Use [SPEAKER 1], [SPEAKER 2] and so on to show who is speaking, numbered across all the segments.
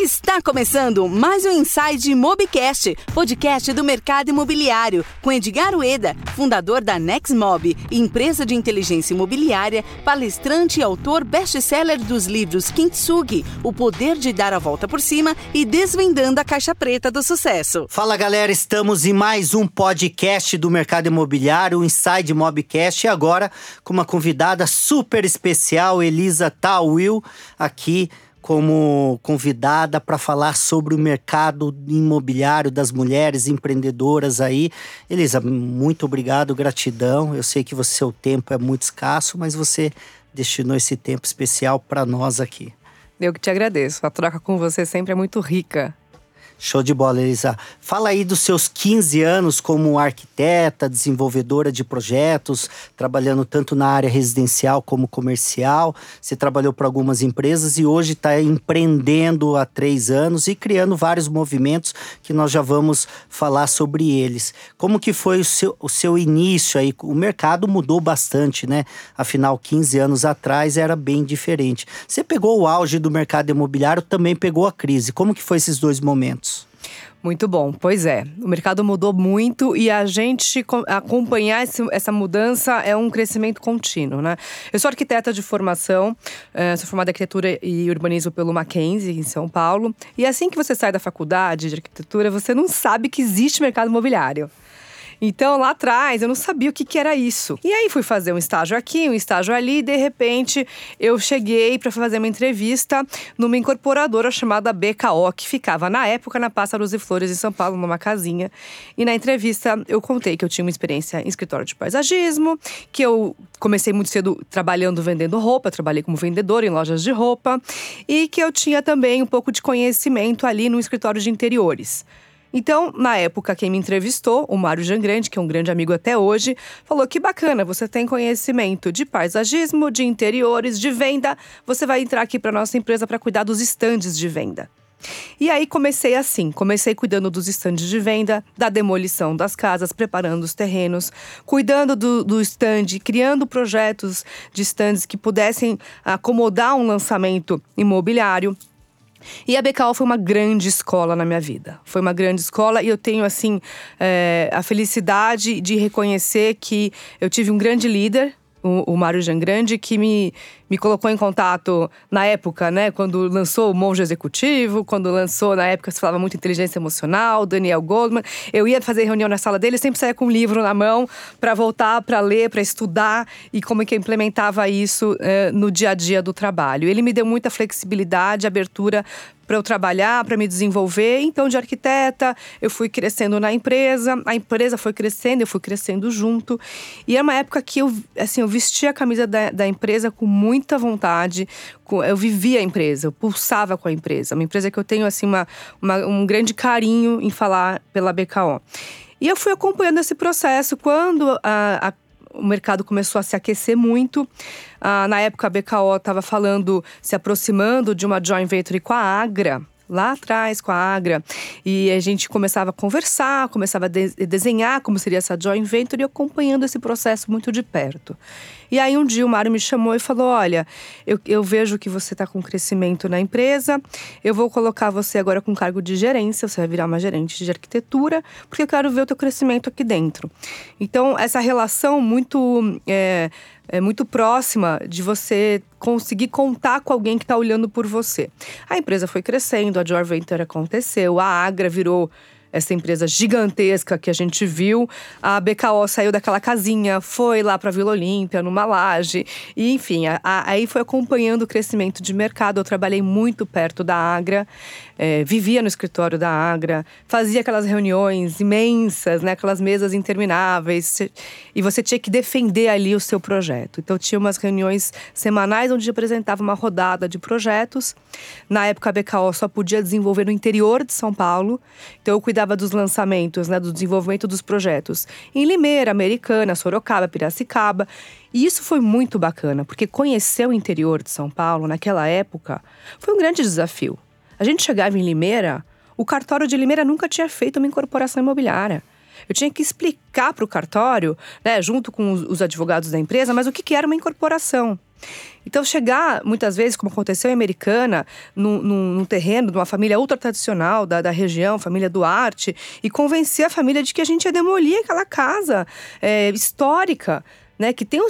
[SPEAKER 1] Está começando mais um Inside Mobcast, podcast do mercado imobiliário, com Edgar Ueda, fundador da Nexmob, empresa de inteligência imobiliária, palestrante e autor best-seller dos livros Kintsugi, O Poder de Dar a Volta por Cima e Desvendando a Caixa Preta do Sucesso.
[SPEAKER 2] Fala galera, estamos em mais um podcast do mercado imobiliário, o Inside Mobcast, e agora com uma convidada super especial, Elisa Tawil, aqui como convidada para falar sobre o mercado imobiliário das mulheres empreendedoras aí. Elisa, muito obrigado, gratidão. Eu sei que o seu tempo é muito escasso, mas você destinou esse tempo especial para nós aqui.
[SPEAKER 3] Eu que te agradeço. A troca com você sempre é muito rica.
[SPEAKER 2] Show de bola, Elisa. Fala aí dos seus 15 anos como arquiteta, desenvolvedora de projetos, trabalhando tanto na área residencial como comercial. Você trabalhou para algumas empresas e hoje está empreendendo há três anos e criando vários movimentos que nós já vamos falar sobre eles. Como que foi o seu, o seu início aí? O mercado mudou bastante, né? Afinal, 15 anos atrás era bem diferente. Você pegou o auge do mercado imobiliário, também pegou a crise. Como que foi esses dois momentos?
[SPEAKER 3] Muito bom, pois é. O mercado mudou muito e a gente acompanhar esse, essa mudança é um crescimento contínuo, né? Eu sou arquiteta de formação, eh, sou formada em arquitetura e urbanismo pelo Mackenzie, em São Paulo. E assim que você sai da faculdade de arquitetura, você não sabe que existe mercado imobiliário. Então, lá atrás, eu não sabia o que, que era isso. E aí fui fazer um estágio aqui, um estágio ali, e de repente eu cheguei para fazer uma entrevista numa incorporadora chamada BKO, que ficava na época na Pássaros e Flores em São Paulo, numa casinha. E na entrevista eu contei que eu tinha uma experiência em escritório de paisagismo, que eu comecei muito cedo trabalhando vendendo roupa, trabalhei como vendedora em lojas de roupa, e que eu tinha também um pouco de conhecimento ali no escritório de interiores. Então, na época, quem me entrevistou, o Mário Jangrande, que é um grande amigo até hoje, falou que bacana, você tem conhecimento de paisagismo, de interiores, de venda, você vai entrar aqui para nossa empresa para cuidar dos estandes de venda. E aí comecei assim, comecei cuidando dos estandes de venda, da demolição das casas, preparando os terrenos, cuidando do, do stand, criando projetos de stands que pudessem acomodar um lançamento imobiliário. E a BKO foi uma grande escola na minha vida. Foi uma grande escola e eu tenho, assim, é, a felicidade de reconhecer que eu tive um grande líder, o, o Mário Jangrande, que me, me colocou em contato na época, né? Quando lançou o Monge Executivo, quando lançou, na época se falava muito inteligência emocional, Daniel Goldman. Eu ia fazer reunião na sala dele, sempre saía com um livro na mão para voltar, para ler, para estudar e como é que eu implementava isso eh, no dia a dia do trabalho. Ele me deu muita flexibilidade, abertura para eu trabalhar, para me desenvolver. Então, de arquiteta, eu fui crescendo na empresa, a empresa foi crescendo, eu fui crescendo junto. E era uma época que eu, assim, eu vestia a camisa da, da empresa com muita vontade, eu vivia a empresa, eu pulsava com a empresa. Uma empresa que eu tenho, assim, uma, uma um grande carinho em falar pela BKO. E eu fui acompanhando esse processo quando a, a o mercado começou a se aquecer muito. Ah, na época, a BKO estava falando, se aproximando de uma joint venture com a Agra, lá atrás com a Agra. E a gente começava a conversar, começava a de desenhar como seria essa joint venture e acompanhando esse processo muito de perto. E aí um dia o Mário me chamou e falou: Olha, eu, eu vejo que você está com crescimento na empresa, eu vou colocar você agora com cargo de gerência, você vai virar uma gerente de arquitetura, porque eu quero ver o teu crescimento aqui dentro. Então, essa relação muito. É, é muito próxima de você conseguir contar com alguém que está olhando por você. A empresa foi crescendo, a Joint Venture aconteceu, a Agra virou essa empresa gigantesca que a gente viu. A BKO saiu daquela casinha, foi lá para Vila Olímpia, numa laje. E, enfim, a, a, aí foi acompanhando o crescimento de mercado. Eu trabalhei muito perto da Agra, é, vivia no escritório da Agra, fazia aquelas reuniões imensas, né, aquelas mesas intermináveis. E você tinha que defender ali o seu projeto. Então, tinha umas reuniões semanais onde apresentava uma rodada de projetos. Na época, a BKO só podia desenvolver no interior de São Paulo. Então, eu cuidava cuidava dos lançamentos, né, do desenvolvimento dos projetos em Limeira, Americana, Sorocaba, Piracicaba. E isso foi muito bacana, porque conhecer o interior de São Paulo naquela época foi um grande desafio. A gente chegava em Limeira, o cartório de Limeira nunca tinha feito uma incorporação imobiliária. Eu tinha que explicar para o cartório, né, junto com os advogados da empresa, mas o que, que era uma incorporação. Então, chegar, muitas vezes, como aconteceu em Americana, num, num, terreno de uma família ultra tradicional da, da região, família Duarte, e convencer a família de que a gente ia demolir aquela casa é, histórica né, que tem um,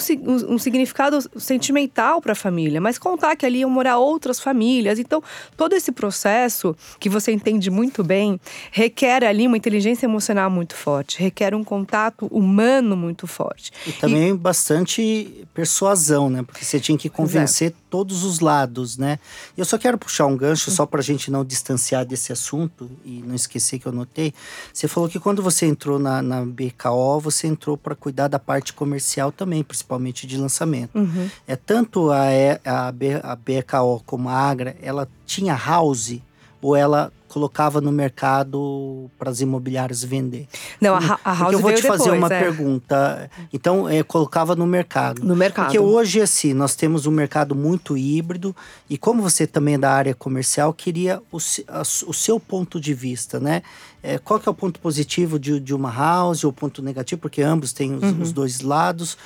[SPEAKER 3] um, significado sentimental para a família, mas contar que ali iam morar outras famílias. Então, todo esse processo, que você entende muito bem, requer ali uma inteligência emocional muito forte, requer um contato humano muito forte.
[SPEAKER 2] E também e... bastante persuasão, né? Porque você tinha que convencer Exato. Todos os lados, né? Eu só quero puxar um gancho, só para a gente não distanciar desse assunto e não esquecer que eu notei. Você falou que quando você entrou na, na BKO, você entrou para cuidar da parte comercial também, principalmente de lançamento. Uhum. É tanto a, a, a BKO como a Agra, ela tinha house ou ela colocava no mercado para as imobiliárias vender.
[SPEAKER 3] Não, a, a House
[SPEAKER 2] eu vou te
[SPEAKER 3] fazer
[SPEAKER 2] depois, uma
[SPEAKER 3] é.
[SPEAKER 2] pergunta. Então, é, colocava no mercado.
[SPEAKER 3] No mercado.
[SPEAKER 2] Porque hoje, assim, nós temos um mercado muito híbrido e como você também é da área comercial, queria o, a, o seu ponto de vista, né? É, qual que é o ponto positivo de, de uma house ou o ponto negativo? Porque ambos têm os, uhum. os dois lados.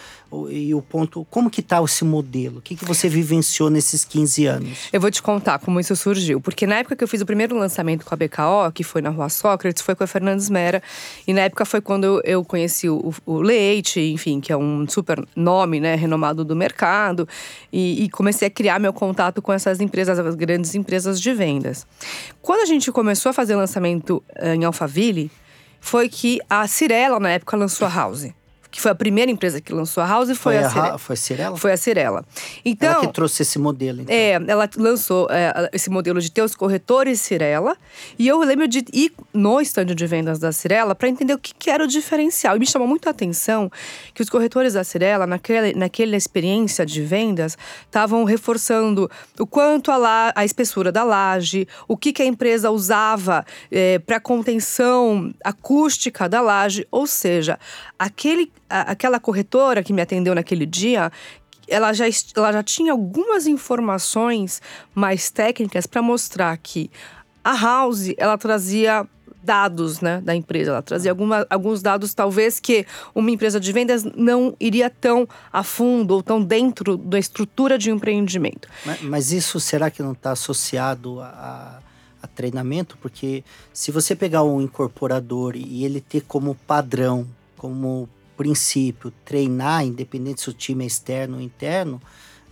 [SPEAKER 2] E o ponto, como que está esse modelo? O que, que você vivenciou nesses 15 anos?
[SPEAKER 3] Eu vou te contar como isso surgiu. Porque na época que eu fiz o primeiro lançamento com a BKO, que foi na Rua Sócrates, foi com a Fernandes Mera. E na época foi quando eu conheci o, o Leite, enfim, que é um super nome, né, renomado do mercado. E, e comecei a criar meu contato com essas empresas, as grandes empresas de vendas. Quando a gente começou a fazer lançamento eh, em Alphaville, foi que a Cirela, na época, lançou a House que foi a primeira empresa que lançou a House, foi,
[SPEAKER 2] foi
[SPEAKER 3] a,
[SPEAKER 2] Cirela. Foi a Cirela?
[SPEAKER 3] Foi a Cirela. Então,
[SPEAKER 2] ela que trouxe esse modelo, então.
[SPEAKER 3] É, ela lançou é, esse modelo de ter os corretores Cirela. E eu lembro de ir no estande de vendas da Cirela para entender o que, que, era o diferencial. E me chamou muito a atenção que os corretores da Cirela, naquela, naquela experiência de vendas, estavam reforçando o quanto a, la, a espessura da laje, o que, que a empresa usava é, para contenção acústica da laje. Ou seja, aquele aquela corretora que me atendeu naquele dia, ela já, ela já tinha algumas informações mais técnicas para mostrar que a House ela trazia dados né, da empresa. Ela trazia alguma, alguns dados, talvez, que uma empresa de vendas não iria tão a fundo ou tão dentro da estrutura de um empreendimento.
[SPEAKER 2] Mas, mas isso será que não está associado a, a, treinamento? Porque se você pegar um incorporador e ele ter como padrão, como princípio, treinar, independente se o time é externo ou interno,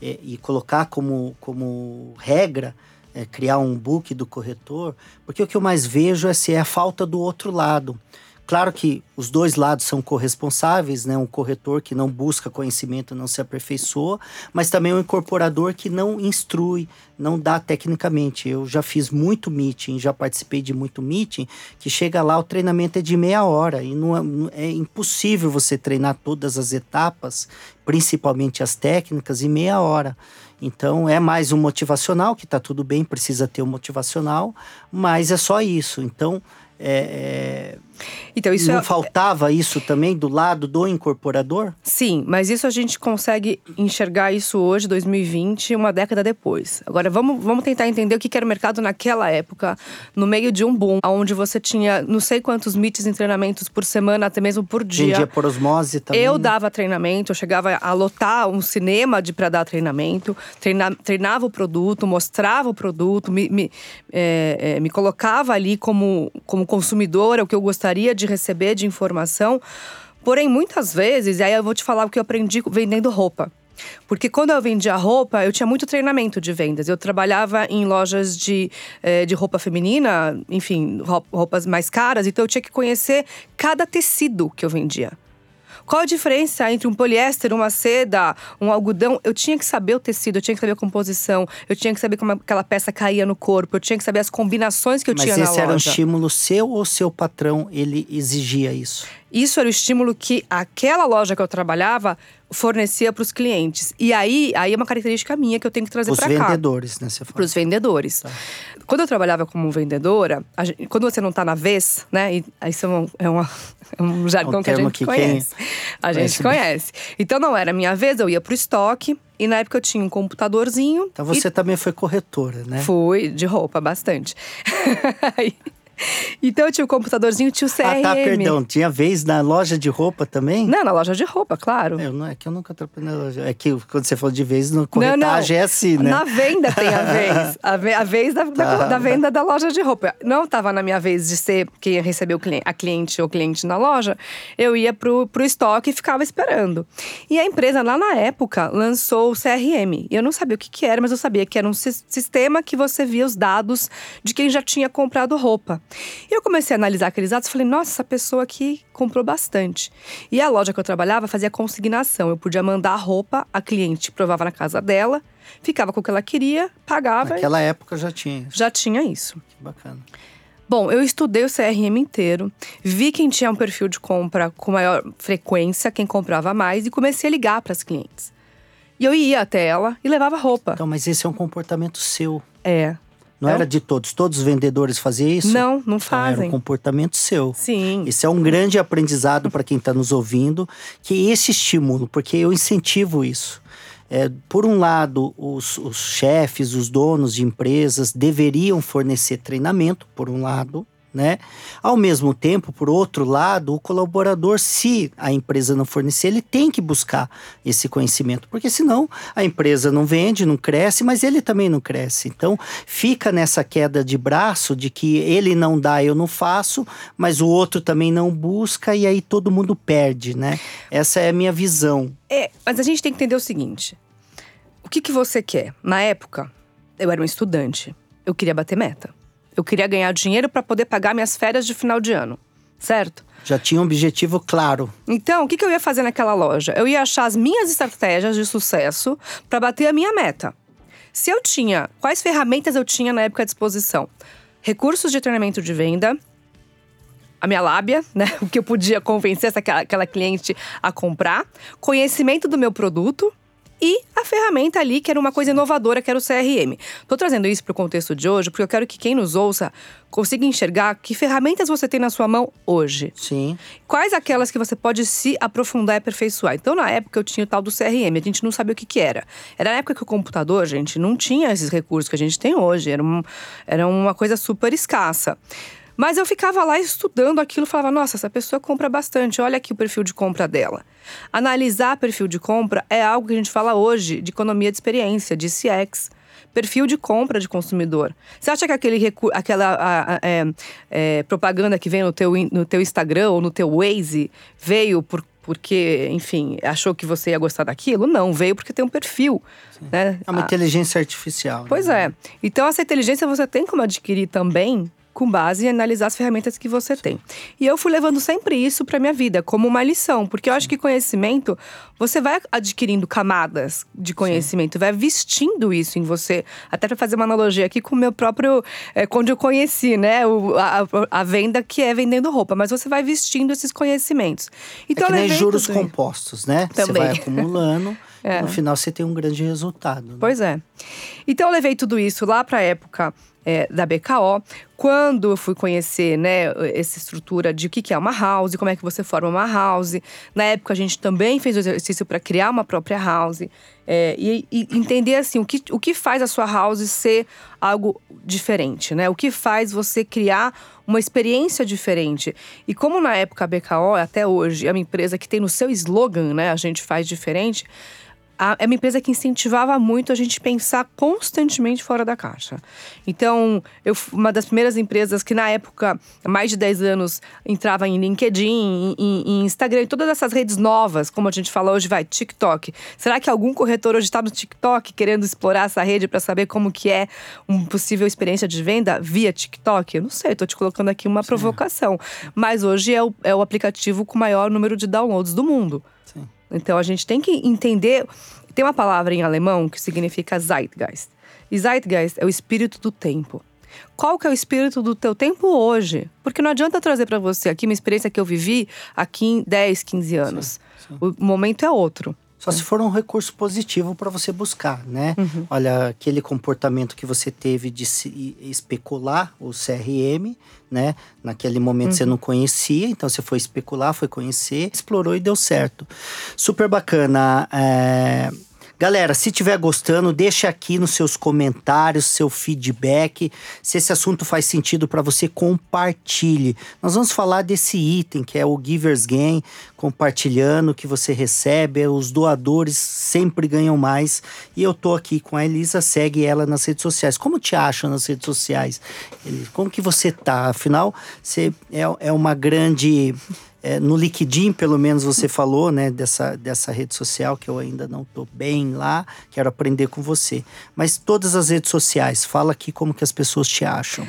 [SPEAKER 2] é, e colocar como, como regra, é, criar um book do corretor, porque o que eu mais vejo é se é a falta do outro lado. Claro que os dois lados são corresponsáveis, né? Um corretor que não busca conhecimento não se aperfeiçoa, mas também um incorporador que não instrui, não dá tecnicamente. Eu já fiz muito meeting, já participei de muito meeting, que chega lá, o treinamento é de meia hora e não é, é impossível você treinar todas as etapas, principalmente as técnicas, em meia hora. Então é mais um motivacional, que está tudo bem, precisa ter um motivacional, mas é só isso. Então é, é, então, isso não é... faltava isso também do lado do incorporador?
[SPEAKER 3] Sim, mas isso a gente consegue enxergar isso hoje, 2020, uma década depois. Agora, vamos, vamos tentar entender o que era o mercado naquela época, no meio de um boom, onde você tinha não sei quantos meets em treinamentos por semana, até mesmo por dia.
[SPEAKER 2] Vendia por osmose também.
[SPEAKER 3] Eu dava treinamento, eu chegava a lotar um cinema de para dar treinamento, treina, treinava o produto, mostrava o produto, me, me, é, é, me colocava ali como, como consumidora, o que eu gostaria de receber de informação. Porém, muitas vezes, e aí eu vou te falar o que eu aprendi vendendo roupa. Porque quando eu vendia roupa, eu tinha muito treinamento de vendas. Eu trabalhava em lojas de, eh, de roupa feminina, enfim, roupas mais caras, então eu tinha que conhecer cada tecido que eu vendia. Qual a diferença entre um poliéster, uma seda, um algodão? Eu tinha que saber o tecido, eu tinha que saber a composição, eu tinha que saber como aquela peça caía no corpo, eu tinha que saber as combinações que eu
[SPEAKER 2] Mas
[SPEAKER 3] tinha na
[SPEAKER 2] loja. Mas esse era
[SPEAKER 3] um
[SPEAKER 2] estímulo seu ou seu patrão, ele exigia isso?
[SPEAKER 3] Isso era o estímulo que aquela loja que eu trabalhava fornecia para os clientes. E aí, aí é uma característica minha que eu tenho que trazer para cá.
[SPEAKER 2] Os vendedores, né?
[SPEAKER 3] Para os vendedores. Tá. Quando eu trabalhava como vendedora, gente, quando você não está na vez, né? E, isso é, uma, é, uma, é um jargão que a gente que conhece. A gente conhece. Então não era minha vez, eu ia para o estoque. E na época eu tinha um computadorzinho.
[SPEAKER 2] Então você
[SPEAKER 3] e...
[SPEAKER 2] também foi corretora, né?
[SPEAKER 3] Fui, de roupa, bastante. então tinha o computadorzinho, tinha o CRM.
[SPEAKER 2] Ah, tá, perdão. Tinha vez na loja de roupa também?
[SPEAKER 3] Não, na loja de roupa, claro.
[SPEAKER 2] Eu não, é que eu nunca trabalhei na loja. É que quando você falou de vez, no corretagem
[SPEAKER 3] não,
[SPEAKER 2] não. é assim, né?
[SPEAKER 3] Na venda tem a vez. A, ve a vez da, tá. da, da, venda da loja de roupa. Não estava na minha vez de ser quem recebeu cliente, a cliente ou cliente na loja. Eu ia pro, pro estoque e ficava esperando. E a empresa, lá na época, lançou o CRM. Eu não sabia o que, que era, mas eu sabia que era um sistema que você via os dados de quem já tinha comprado roupa. E eu comecei a analisar aqueles dados e falei, nossa, essa pessoa aqui comprou bastante. E a loja que eu trabalhava fazia consignação. Eu podia mandar a roupa, a cliente provava na casa dela, ficava com o que ela queria, pagava.
[SPEAKER 2] Naquela e... época já tinha.
[SPEAKER 3] Já tinha isso.
[SPEAKER 2] Que bacana.
[SPEAKER 3] Bom, eu estudei o CRM inteiro, vi quem tinha um perfil de compra com maior frequência, quem comprava mais e comecei a ligar para as clientes. E eu ia até ela e levava roupa.
[SPEAKER 2] Então, mas esse é um comportamento seu.
[SPEAKER 3] É.
[SPEAKER 2] Não era de todos. Todos os vendedores faziam isso?
[SPEAKER 3] Não, não fazem.
[SPEAKER 2] Então, era um comportamento seu.
[SPEAKER 3] Sim.
[SPEAKER 2] Esse é um grande aprendizado para quem está nos ouvindo, que esse estímulo, porque eu incentivo isso. É, por um lado, os, os chefes, os donos de empresas deveriam fornecer treinamento, por um lado, né? Ao mesmo tempo, por outro lado, o colaborador, se a empresa não fornecer, ele tem que buscar esse conhecimento, porque senão a empresa não vende, não cresce, mas ele também não cresce. Então, fica nessa queda de braço de que ele não dá, eu não faço, mas o outro também não busca e aí todo mundo perde, né? Essa é a minha visão.
[SPEAKER 3] É, mas a gente tem que entender o seguinte: o que, que você quer? Na época, eu era um estudante, eu queria bater meta. Eu queria ganhar dinheiro para poder pagar minhas férias de final de ano, certo?
[SPEAKER 2] Já tinha um objetivo claro.
[SPEAKER 3] Então, o que, que eu ia fazer naquela loja? Eu ia achar as minhas estratégias de sucesso para bater a minha meta. Se eu tinha, quais ferramentas eu tinha na época à disposição? Recursos de treinamento de venda, a minha lábia, né? O que eu podia convencer essa, aquela cliente a comprar, conhecimento do meu produto, e a ferramenta ali, que era uma coisa inovadora, que era o CRM. Estou trazendo isso para o contexto de hoje, porque eu quero que quem nos ouça consiga enxergar que ferramentas você tem na sua mão hoje.
[SPEAKER 2] Sim.
[SPEAKER 3] Quais aquelas que você pode se aprofundar e aperfeiçoar. Então, na época, eu tinha o tal do CRM, a gente não sabia o que, que era. Era na época que o computador, gente, não tinha esses recursos que a gente tem hoje. Era, um, era uma coisa super escassa. Mas eu ficava lá estudando aquilo, falava: nossa, essa pessoa compra bastante, olha aqui o perfil de compra dela. Analisar perfil de compra é algo que a gente fala hoje de economia de experiência, de CX perfil de compra de consumidor. Você acha que aquele aquela a, a, é, é, propaganda que vem no teu, no teu Instagram ou no teu Waze veio por, porque, enfim, achou que você ia gostar daquilo? Não, veio porque tem um perfil. Né?
[SPEAKER 2] É uma inteligência artificial.
[SPEAKER 3] Pois
[SPEAKER 2] né?
[SPEAKER 3] é. Então, essa inteligência você tem como adquirir também com base em analisar as ferramentas que você tem. E eu fui levando sempre isso para minha vida como uma lição, porque eu acho que conhecimento, você vai adquirindo camadas de conhecimento, Sim. vai vestindo isso em você. Até para fazer uma analogia aqui com o meu próprio, é, quando eu conheci, né, o, a, a, venda que é vendendo roupa, mas você vai vestindo esses conhecimentos.
[SPEAKER 2] Então, é que nem juros compostos, né?
[SPEAKER 3] Também.
[SPEAKER 2] Você vai acumulando. É. No final você tem um grande resultado. Né?
[SPEAKER 3] Pois é. Então eu levei tudo isso lá para a época é, da BKO. Quando eu fui conhecer né, essa estrutura de o que é uma house, como é que você forma uma house. Na época a gente também fez o exercício para criar uma própria house. É, e, e, entender assim o que, o que faz a sua house ser algo diferente, né? O que faz você criar uma experiência diferente. E como na época a BKO, até hoje, é uma empresa que tem no seu slogan, né? A gente faz diferente é uma empresa que incentivava muito a gente pensar constantemente fora da caixa. Então, eu uma das primeiras empresas que na época, mais de 10 anos, entrava em LinkedIn, em, em Instagram, em todas essas redes novas, como a gente fala hoje, vai, TikTok. Será que algum corretor hoje está no TikTok querendo explorar essa rede para saber como que é uma possível experiência de venda via TikTok? Eu não sei, estou te colocando aqui uma Sim. provocação. Mas hoje é o, é o aplicativo com o maior número de downloads do mundo. Então a gente tem que entender. Tem uma palavra em alemão que significa Zeitgeist. E Zeitgeist é o espírito do tempo. Qual que é o espírito do teu tempo hoje? Porque não adianta trazer para você aqui uma experiência que eu vivi aqui em 10, 15 anos. Sim, sim. O momento é outro.
[SPEAKER 2] Só se for um recurso positivo para você buscar, né? Uhum. Olha, aquele comportamento que você teve de se especular o CRM, né? Naquele momento uhum. você não conhecia, então você foi especular, foi conhecer, explorou e deu certo. Super bacana. É... Galera, se tiver gostando, deixa aqui nos seus comentários seu feedback. Se esse assunto faz sentido para você, compartilhe. Nós vamos falar desse item que é o Giver's Gain, compartilhando o que você recebe. Os doadores sempre ganham mais. E eu tô aqui com a Elisa, segue ela nas redes sociais. Como te acham nas redes sociais? Como que você tá? Afinal, você é, é uma grande é, no LinkedIn, pelo menos você falou, né, dessa, dessa rede social que eu ainda não estou bem lá, quero aprender com você. Mas todas as redes sociais, fala aqui como que as pessoas te acham.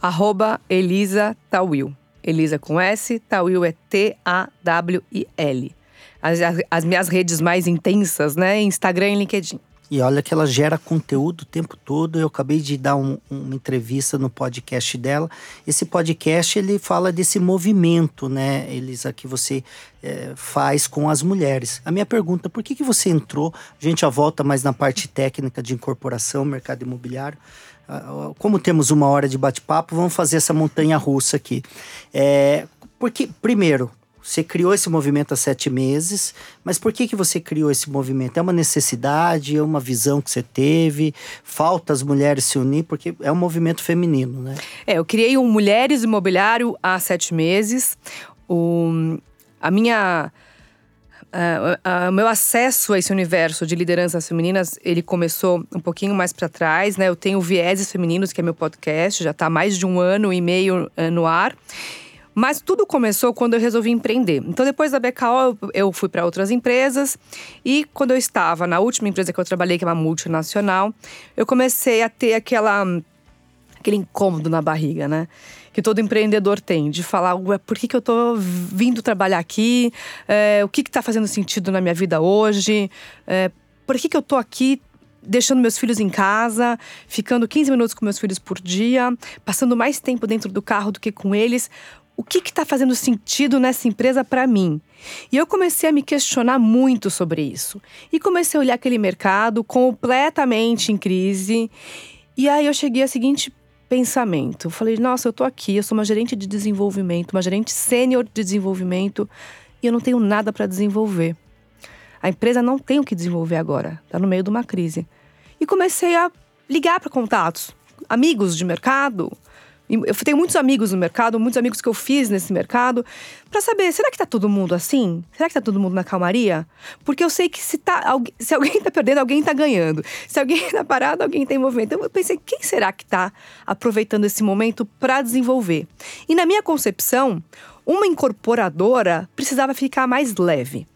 [SPEAKER 3] Arroba Elisa Tawil. Elisa com S, Tawil é T-A-W-I-L. As, as, as minhas redes mais intensas, né, Instagram e LinkedIn.
[SPEAKER 2] E olha que ela gera conteúdo o tempo todo. Eu acabei de dar um, uma entrevista no podcast dela. Esse podcast ele fala desse movimento, né, Elisa, que você é, faz com as mulheres. A minha pergunta: por que, que você entrou? A gente já volta mais na parte técnica de incorporação, mercado imobiliário. Ah, como temos uma hora de bate-papo, vamos fazer essa montanha russa aqui. É, porque, primeiro, você criou esse movimento há sete meses, mas por que, que você criou esse movimento? É uma necessidade, é uma visão que você teve? Falta as mulheres se unir? Porque é um movimento feminino, né?
[SPEAKER 3] É, eu criei um Mulheres Imobiliário há sete meses. O, a minha. O meu acesso a esse universo de lideranças femininas, ele começou um pouquinho mais para trás, né? Eu tenho Vieses Femininos, que é meu podcast, já está há mais de um ano e meio uh, no ar. Mas tudo começou quando eu resolvi empreender. Então, depois da BKO, eu fui para outras empresas. E quando eu estava na última empresa que eu trabalhei, que é uma multinacional, eu comecei a ter aquela, aquele incômodo na barriga, né? Que todo empreendedor tem, de falar, por que, que eu tô vindo trabalhar aqui? É, o que está fazendo sentido na minha vida hoje? É, por que, que eu tô aqui deixando meus filhos em casa, ficando 15 minutos com meus filhos por dia, passando mais tempo dentro do carro do que com eles o que está fazendo sentido nessa empresa para mim? E eu comecei a me questionar muito sobre isso. E comecei a olhar aquele mercado completamente em crise. E aí eu cheguei ao seguinte pensamento. Eu falei, nossa, eu tô aqui, eu sou uma gerente de desenvolvimento, uma gerente sênior de desenvolvimento, e eu não tenho nada para desenvolver. A empresa não tem o que desenvolver agora, está no meio de uma crise. E comecei a ligar para contatos, amigos de mercado, eu tenho muitos amigos no mercado, muitos amigos que eu fiz nesse mercado, para saber, será que tá todo mundo assim? Será que tá todo mundo na calmaria? Porque eu sei que se, tá, se alguém tá perdendo, alguém tá ganhando. Se alguém tá parado, alguém tá movimento. Então eu pensei, quem será que tá aproveitando esse momento para desenvolver? E na minha concepção, uma incorporadora precisava ficar mais leve.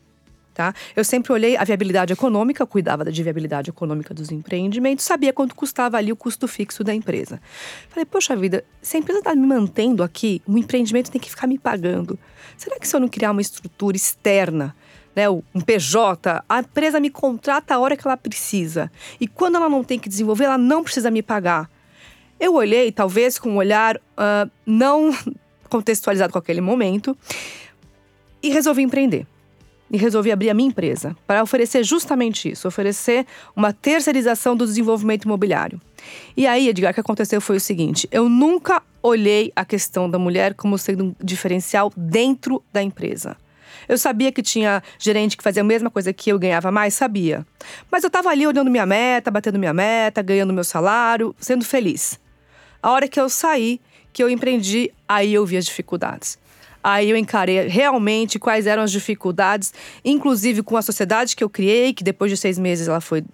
[SPEAKER 3] Tá? Eu sempre olhei a viabilidade econômica, cuidava da viabilidade econômica dos empreendimentos, sabia quanto custava ali o custo fixo da empresa. Falei, poxa vida, se a empresa está me mantendo aqui, o empreendimento tem que ficar me pagando. Será que se eu não criar uma estrutura externa, né, um PJ, a empresa me contrata a hora que ela precisa. E quando ela não tem que desenvolver, ela não precisa me pagar. Eu olhei, talvez com um olhar uh, não contextualizado com aquele momento, e resolvi empreender e resolvi abrir a minha empresa para oferecer justamente isso, oferecer uma terceirização do desenvolvimento imobiliário. E aí, Edgar, o que aconteceu foi o seguinte: eu nunca olhei a questão da mulher como sendo um diferencial dentro da empresa. Eu sabia que tinha gerente que fazia a mesma coisa que eu ganhava mais, sabia. Mas eu estava ali olhando minha meta, batendo minha meta, ganhando meu salário, sendo feliz. A hora que eu saí, que eu empreendi, aí eu vi as dificuldades. Aí eu encarei realmente quais eram as dificuldades, inclusive com a sociedade que eu criei, que depois de seis meses ela foi,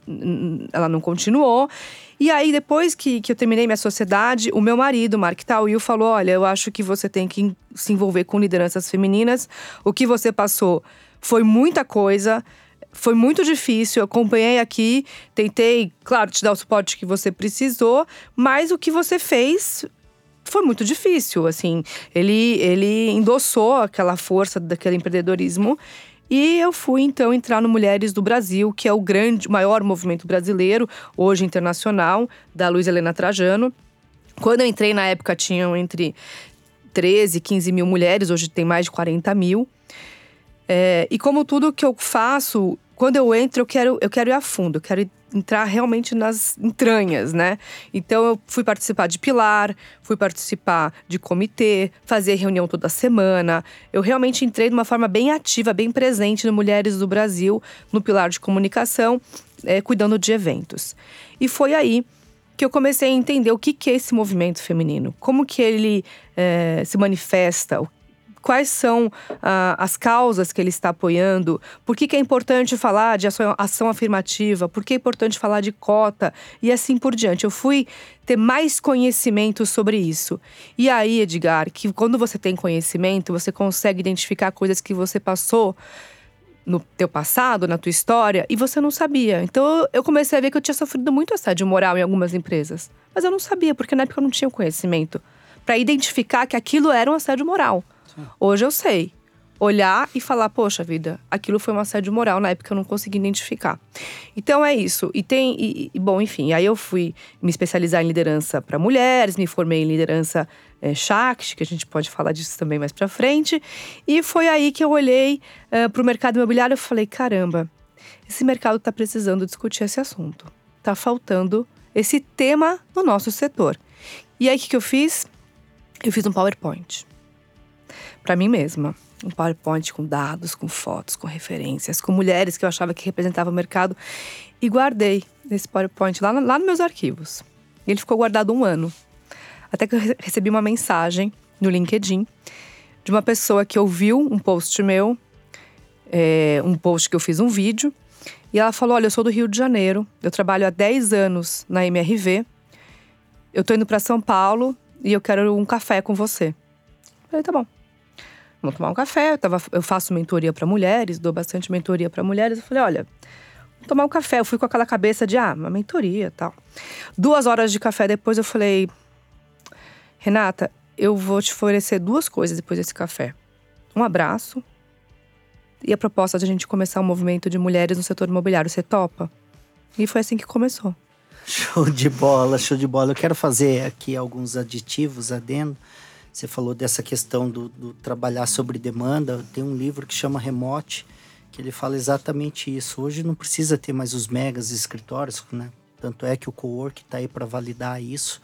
[SPEAKER 3] ela não continuou. E aí, depois que, que eu terminei minha sociedade, o meu marido, Mark Tawil, falou: Olha, eu acho que você tem que se envolver com lideranças femininas. O que você passou foi muita coisa foi muito difícil, eu acompanhei aqui, tentei, claro, te dar o suporte que você precisou, mas o que você fez foi muito difícil, assim. Ele, ele endossou aquela força daquele empreendedorismo. E eu fui então entrar no Mulheres do Brasil, que é o grande, maior movimento brasileiro, hoje internacional, da Luiz Helena Trajano. Quando eu entrei na época tinham entre 13 e 15 mil mulheres, hoje tem mais de 40 mil. É, e como tudo que eu faço quando eu entro, eu quero, eu quero ir a fundo, eu quero entrar realmente nas entranhas, né? Então eu fui participar de pilar, fui participar de comitê, fazer reunião toda semana. Eu realmente entrei de uma forma bem ativa, bem presente no Mulheres do Brasil, no pilar de comunicação, é, cuidando de eventos. E foi aí que eu comecei a entender o que, que é esse movimento feminino, como que ele é, se manifesta, quais são ah, as causas que ele está apoiando, por que, que é importante falar de ação, ação afirmativa, por que é importante falar de cota e assim por diante. Eu fui ter mais conhecimento sobre isso. E aí, Edgar, que quando você tem conhecimento, você consegue identificar coisas que você passou no teu passado, na tua história, e você não sabia. Então eu comecei a ver que eu tinha sofrido muito assédio moral em algumas empresas. Mas eu não sabia, porque na época eu não tinha conhecimento para identificar que aquilo era um assédio moral. Hoje eu sei. Olhar e falar, poxa vida, aquilo foi um assédio moral, na época eu não consegui identificar. Então é isso. E tem. E, e bom, enfim, aí eu fui me especializar em liderança para mulheres, me formei em liderança é, Shakti, que a gente pode falar disso também mais para frente. E foi aí que eu olhei uh, para o mercado imobiliário e falei: caramba, esse mercado está precisando discutir esse assunto. Está faltando esse tema no nosso setor. E aí o que, que eu fiz? Eu fiz um PowerPoint para mim mesma. Um PowerPoint com dados, com fotos, com referências, com mulheres que eu achava que representavam o mercado. E guardei esse PowerPoint lá, lá nos meus arquivos. Ele ficou guardado um ano. Até que eu recebi uma mensagem no LinkedIn de uma pessoa que ouviu um post meu, é, um post que eu fiz um vídeo, e ela falou: Olha, eu sou do Rio de Janeiro, eu trabalho há 10 anos na MRV, eu tô indo para São Paulo e eu quero um café com você. Eu falei: Tá bom vamos tomar um café. Eu, tava, eu faço mentoria para mulheres, dou bastante mentoria para mulheres. Eu falei, olha, vamos tomar um café. Eu fui com aquela cabeça de, ah, uma mentoria tal. Duas horas de café depois eu falei, Renata, eu vou te oferecer duas coisas depois desse café. Um abraço e a proposta de a gente começar um movimento de mulheres no setor imobiliário. Você topa? E foi assim que começou.
[SPEAKER 2] Show de bola, show de bola. Eu quero fazer aqui alguns aditivos adendo. Você falou dessa questão do, do, trabalhar sobre demanda. Tem um livro que chama Remote, que ele fala exatamente isso. Hoje não precisa ter mais os megas escritórios, né? Tanto é que o co-work está aí para validar isso.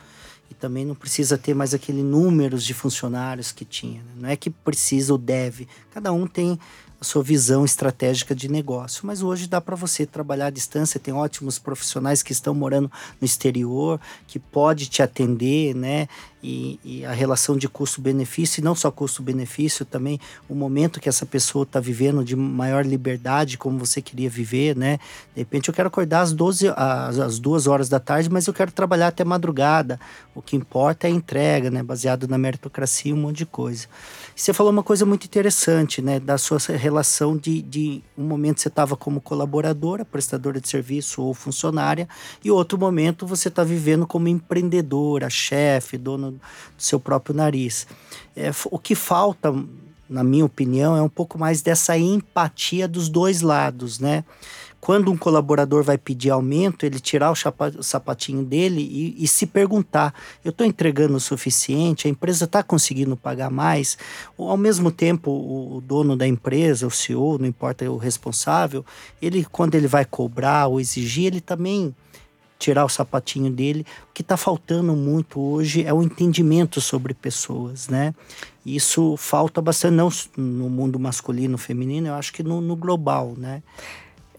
[SPEAKER 2] E também não precisa ter mais aquele números de funcionários que tinha. Né? Não é que precisa ou deve. Cada um tem a sua visão estratégica de negócio. Mas hoje dá para você trabalhar à distância, tem ótimos profissionais que estão morando no exterior, que pode te atender, né? E, e a relação de custo-benefício, e não só custo-benefício, também o momento que essa pessoa está vivendo de maior liberdade, como você queria viver, né? De repente eu quero acordar às 12, às, às duas horas da tarde, mas eu quero trabalhar até madrugada. O que importa é a entrega, né? Baseado na meritocracia, um monte de coisa. Você falou uma coisa muito interessante, né? Da sua relação de, de um momento você estava como colaboradora, prestadora de serviço ou funcionária, e outro momento você está vivendo como empreendedora, chefe, dono do seu próprio nariz. É, o que falta, na minha opinião, é um pouco mais dessa empatia dos dois lados, né? Quando um colaborador vai pedir aumento, ele tirar o sapatinho dele e, e se perguntar: eu estou entregando o suficiente? A empresa está conseguindo pagar mais? Ou, ao mesmo tempo, o, o, dono da empresa, o CEO, não importa o responsável, ele, quando ele vai cobrar ou exigir, ele também tirar o sapatinho dele. O que está faltando muito hoje é o entendimento sobre pessoas, né? Isso falta bastante, não no mundo masculino, feminino, eu acho que no, no global, né?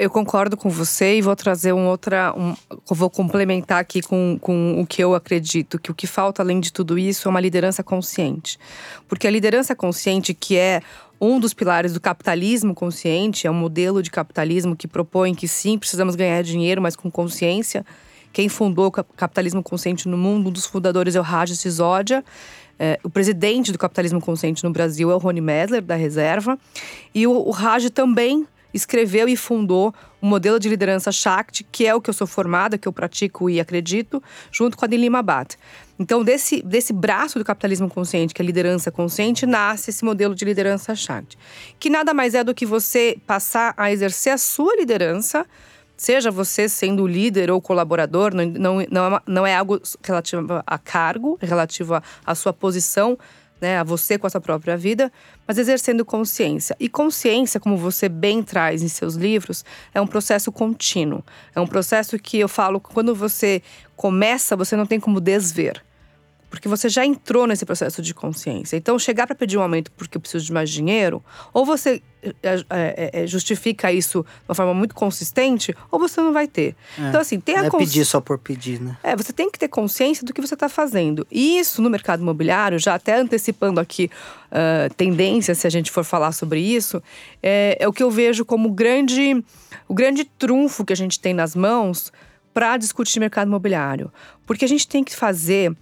[SPEAKER 3] Eu concordo com você e vou trazer um outra. Um, vou complementar aqui com, com o que eu acredito: que o que falta, além de tudo isso, é uma liderança consciente. Porque a liderança consciente, que é um dos pilares do capitalismo consciente, é um modelo de capitalismo que propõe que sim, precisamos ganhar dinheiro, mas com consciência quem fundou o capitalismo consciente no mundo, um dos fundadores é o Raj Sisodia. É, o presidente do capitalismo consciente no Brasil é o Rony Mesler, da Reserva. E o, o Raj também escreveu e fundou o modelo de liderança Shakti, que é o que eu sou formada, que eu pratico e acredito, junto com a Dilima Bhatt. Então, desse, desse braço do capitalismo consciente, que é a liderança consciente, nasce esse modelo de liderança Shakti, que nada mais é do que você passar a exercer a sua liderança seja você sendo líder ou colaborador, não, não, não, é, não é algo relativo a cargo, relativo à sua posição né, a você com a sua própria vida, mas exercendo consciência. E consciência, como você bem traz em seus livros, é um processo contínuo. É um processo que eu falo quando você começa, você não tem como desver. Porque você já entrou nesse processo de consciência. Então, chegar para pedir um aumento porque eu preciso de mais dinheiro, ou você é, é, justifica isso de uma forma muito consistente, ou você não vai ter.
[SPEAKER 2] É,
[SPEAKER 3] então, assim, tem a
[SPEAKER 2] não é
[SPEAKER 3] cons...
[SPEAKER 2] pedir só por pedir, né?
[SPEAKER 3] É, você tem que ter consciência do que você está fazendo. E isso no mercado imobiliário, já até antecipando aqui uh, tendências, se a gente for falar sobre isso, é, é o que eu vejo como grande, o grande trunfo que a gente tem nas mãos para discutir mercado imobiliário. Porque a gente tem que fazer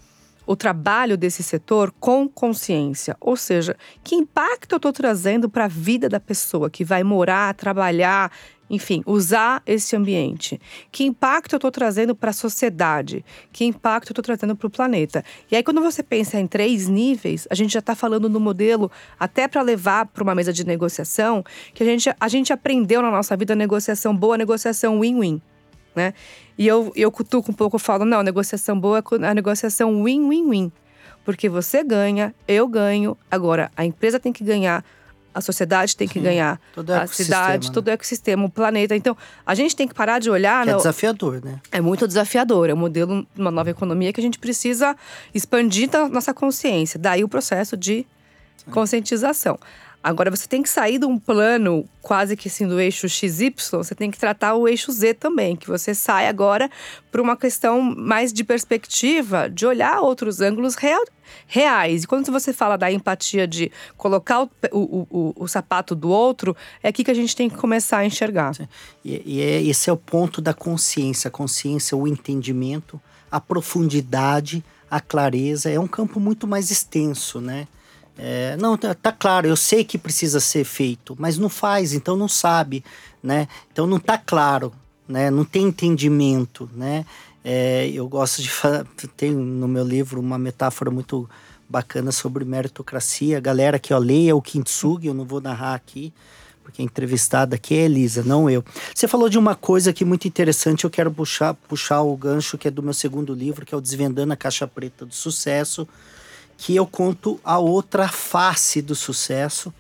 [SPEAKER 3] o trabalho desse setor com consciência. Ou seja, que impacto eu estou trazendo para a vida da pessoa que vai morar, trabalhar, enfim, usar esse ambiente? Que impacto eu estou trazendo para a sociedade? Que impacto eu estou trazendo para o planeta? E aí, quando você pensa em três níveis, a gente já está falando no modelo, até para levar para uma mesa de negociação, que a gente, a gente aprendeu na nossa vida negociação boa, negociação win-win né? E eu, eu cutuco um pouco, eu falo, não, negociação boa é a negociação win-win-win. Porque você ganha, eu ganho, agora a empresa tem que ganhar, a sociedade tem que Sim, ganhar, a cidade, né? todo o ecossistema, o planeta. Então, a gente tem que parar de olhar.
[SPEAKER 2] Que é desafiador, né?
[SPEAKER 3] É muito desafiador. É um modelo, uma nova economia que a gente precisa expandir a nossa consciência. Daí o processo de conscientização. Agora você tem que sair de um plano quase que assim do eixo XY, você tem que tratar o eixo Z também, que você sai agora para uma questão mais de perspectiva, de olhar outros ângulos real, reais. E quando você fala da empatia de colocar o, o, o, o, sapato do outro, é aqui que a gente tem que começar a enxergar.
[SPEAKER 2] E, e é, esse é o ponto da consciência. A consciência, o entendimento, a profundidade, a clareza. É um campo muito mais extenso, né? É, não, tá, tá, claro, eu sei que precisa ser feito, mas não faz, então não sabe, né? Então não tá claro, né? Não tem entendimento, né? É, eu gosto de falar, tem no meu livro uma metáfora muito bacana sobre meritocracia. Galera que ó, leia o Kintsugi, eu não vou narrar aqui, porque a entrevistada aqui é Elisa, não eu. Você falou de uma coisa aqui muito interessante, eu quero puxar, puxar o gancho que é do meu segundo livro, que é o Desvendando a Caixa Preta do Sucesso que eu conto a outra face do sucesso.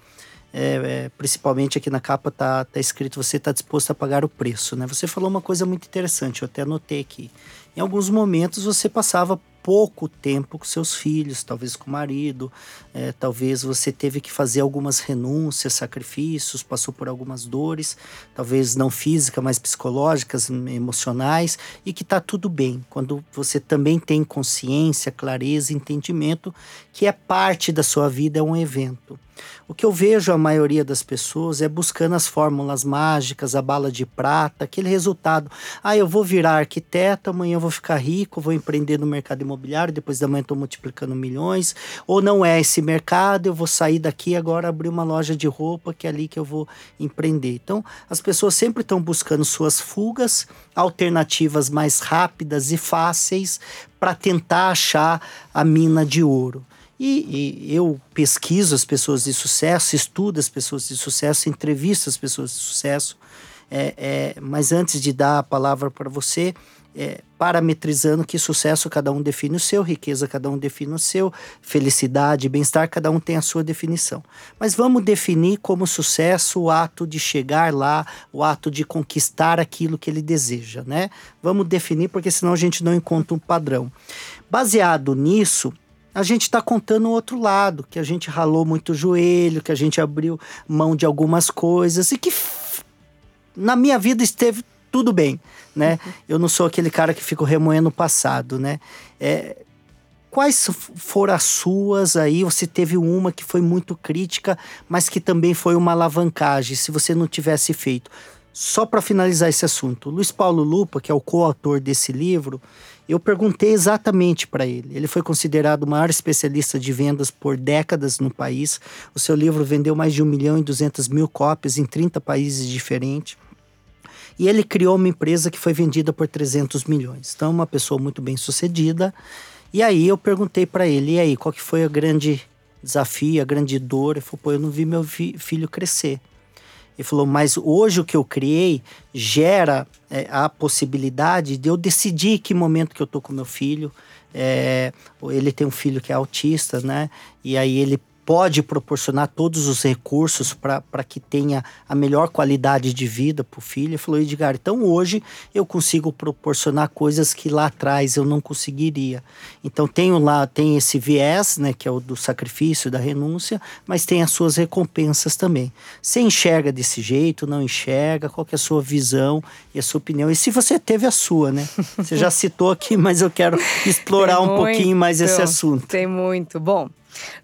[SPEAKER 2] É, é, principalmente aqui na capa tá, tá escrito você está disposto a pagar o preço, né? Você falou uma coisa muito interessante, eu até anotei aqui. Em alguns momentos você passava pouco tempo com seus filhos, talvez com o marido, é, talvez você teve que fazer algumas renúncias, sacrifícios, passou por algumas dores, talvez não físicas, mas psicológicas, emocionais, e que está tudo bem. Quando você também tem consciência, clareza, entendimento que é parte da sua vida, é um evento. O que eu vejo a maioria das pessoas é buscando as fórmulas mágicas, a bala de prata, aquele resultado. Ah, eu vou virar arquiteto, amanhã eu vou ficar rico, vou empreender no mercado imobiliário, depois da manhã estou multiplicando milhões. Ou não é esse mercado, eu vou sair daqui agora abrir uma loja de roupa, que é ali que eu vou empreender. Então, as pessoas sempre estão buscando suas fugas, alternativas mais rápidas e fáceis para tentar achar a mina de ouro. E, e, eu pesquiso as pessoas de sucesso, estudo as pessoas de sucesso, entrevisto as pessoas de sucesso. É, é, mas antes de dar a palavra para você, é, parametrizando que sucesso cada um define o seu, riqueza cada um define o seu, felicidade, bem-estar cada um tem a sua definição. Mas vamos definir como sucesso o ato de chegar lá, o ato de conquistar aquilo que ele deseja, né? Vamos definir porque senão a gente não encontra um padrão. Baseado nisso, a gente está contando o outro lado, que a gente ralou muito o joelho, que a gente abriu mão de algumas coisas e que na minha vida esteve tudo bem, né? Uhum. Eu não sou aquele cara que fica remoendo o passado, né? É, quais foram as suas aí? Você teve uma que foi muito crítica, mas que também foi uma alavancagem, se você não tivesse feito. Só para finalizar esse assunto, Luiz Paulo Lupa, que é o coautor desse livro, eu perguntei exatamente para ele. Ele foi considerado o maior especialista de vendas por décadas no país. O seu livro vendeu mais de 1 milhão e 200 mil cópias em 30 países diferentes. E ele criou uma empresa que foi vendida por 300 milhões. Então, uma pessoa muito bem sucedida. E aí eu perguntei para ele, e aí, qual que foi o grande desafio, a grande dor? Ele falou, pô, eu não vi meu fi filho crescer. Ele falou, mas hoje o que eu criei gera é, a possibilidade de eu decidir que momento que eu tô com meu filho, É, ele tem um filho que é autista, né? E aí ele pode proporcionar todos os recursos para que tenha a melhor qualidade de vida para o filho. Ele falou, Edgar, então hoje eu consigo proporcionar coisas que lá atrás eu não conseguiria. Então tenho lá, tem esse viés, né, que é o do sacrifício, da renúncia, mas tem as suas recompensas também. Você enxerga desse jeito, não enxerga, qual é a sua visão e a sua opinião. E se você teve a sua, né? Você já citou aqui, mas eu quero explorar um pouquinho mais esse assunto.
[SPEAKER 3] Tem muito. Bom,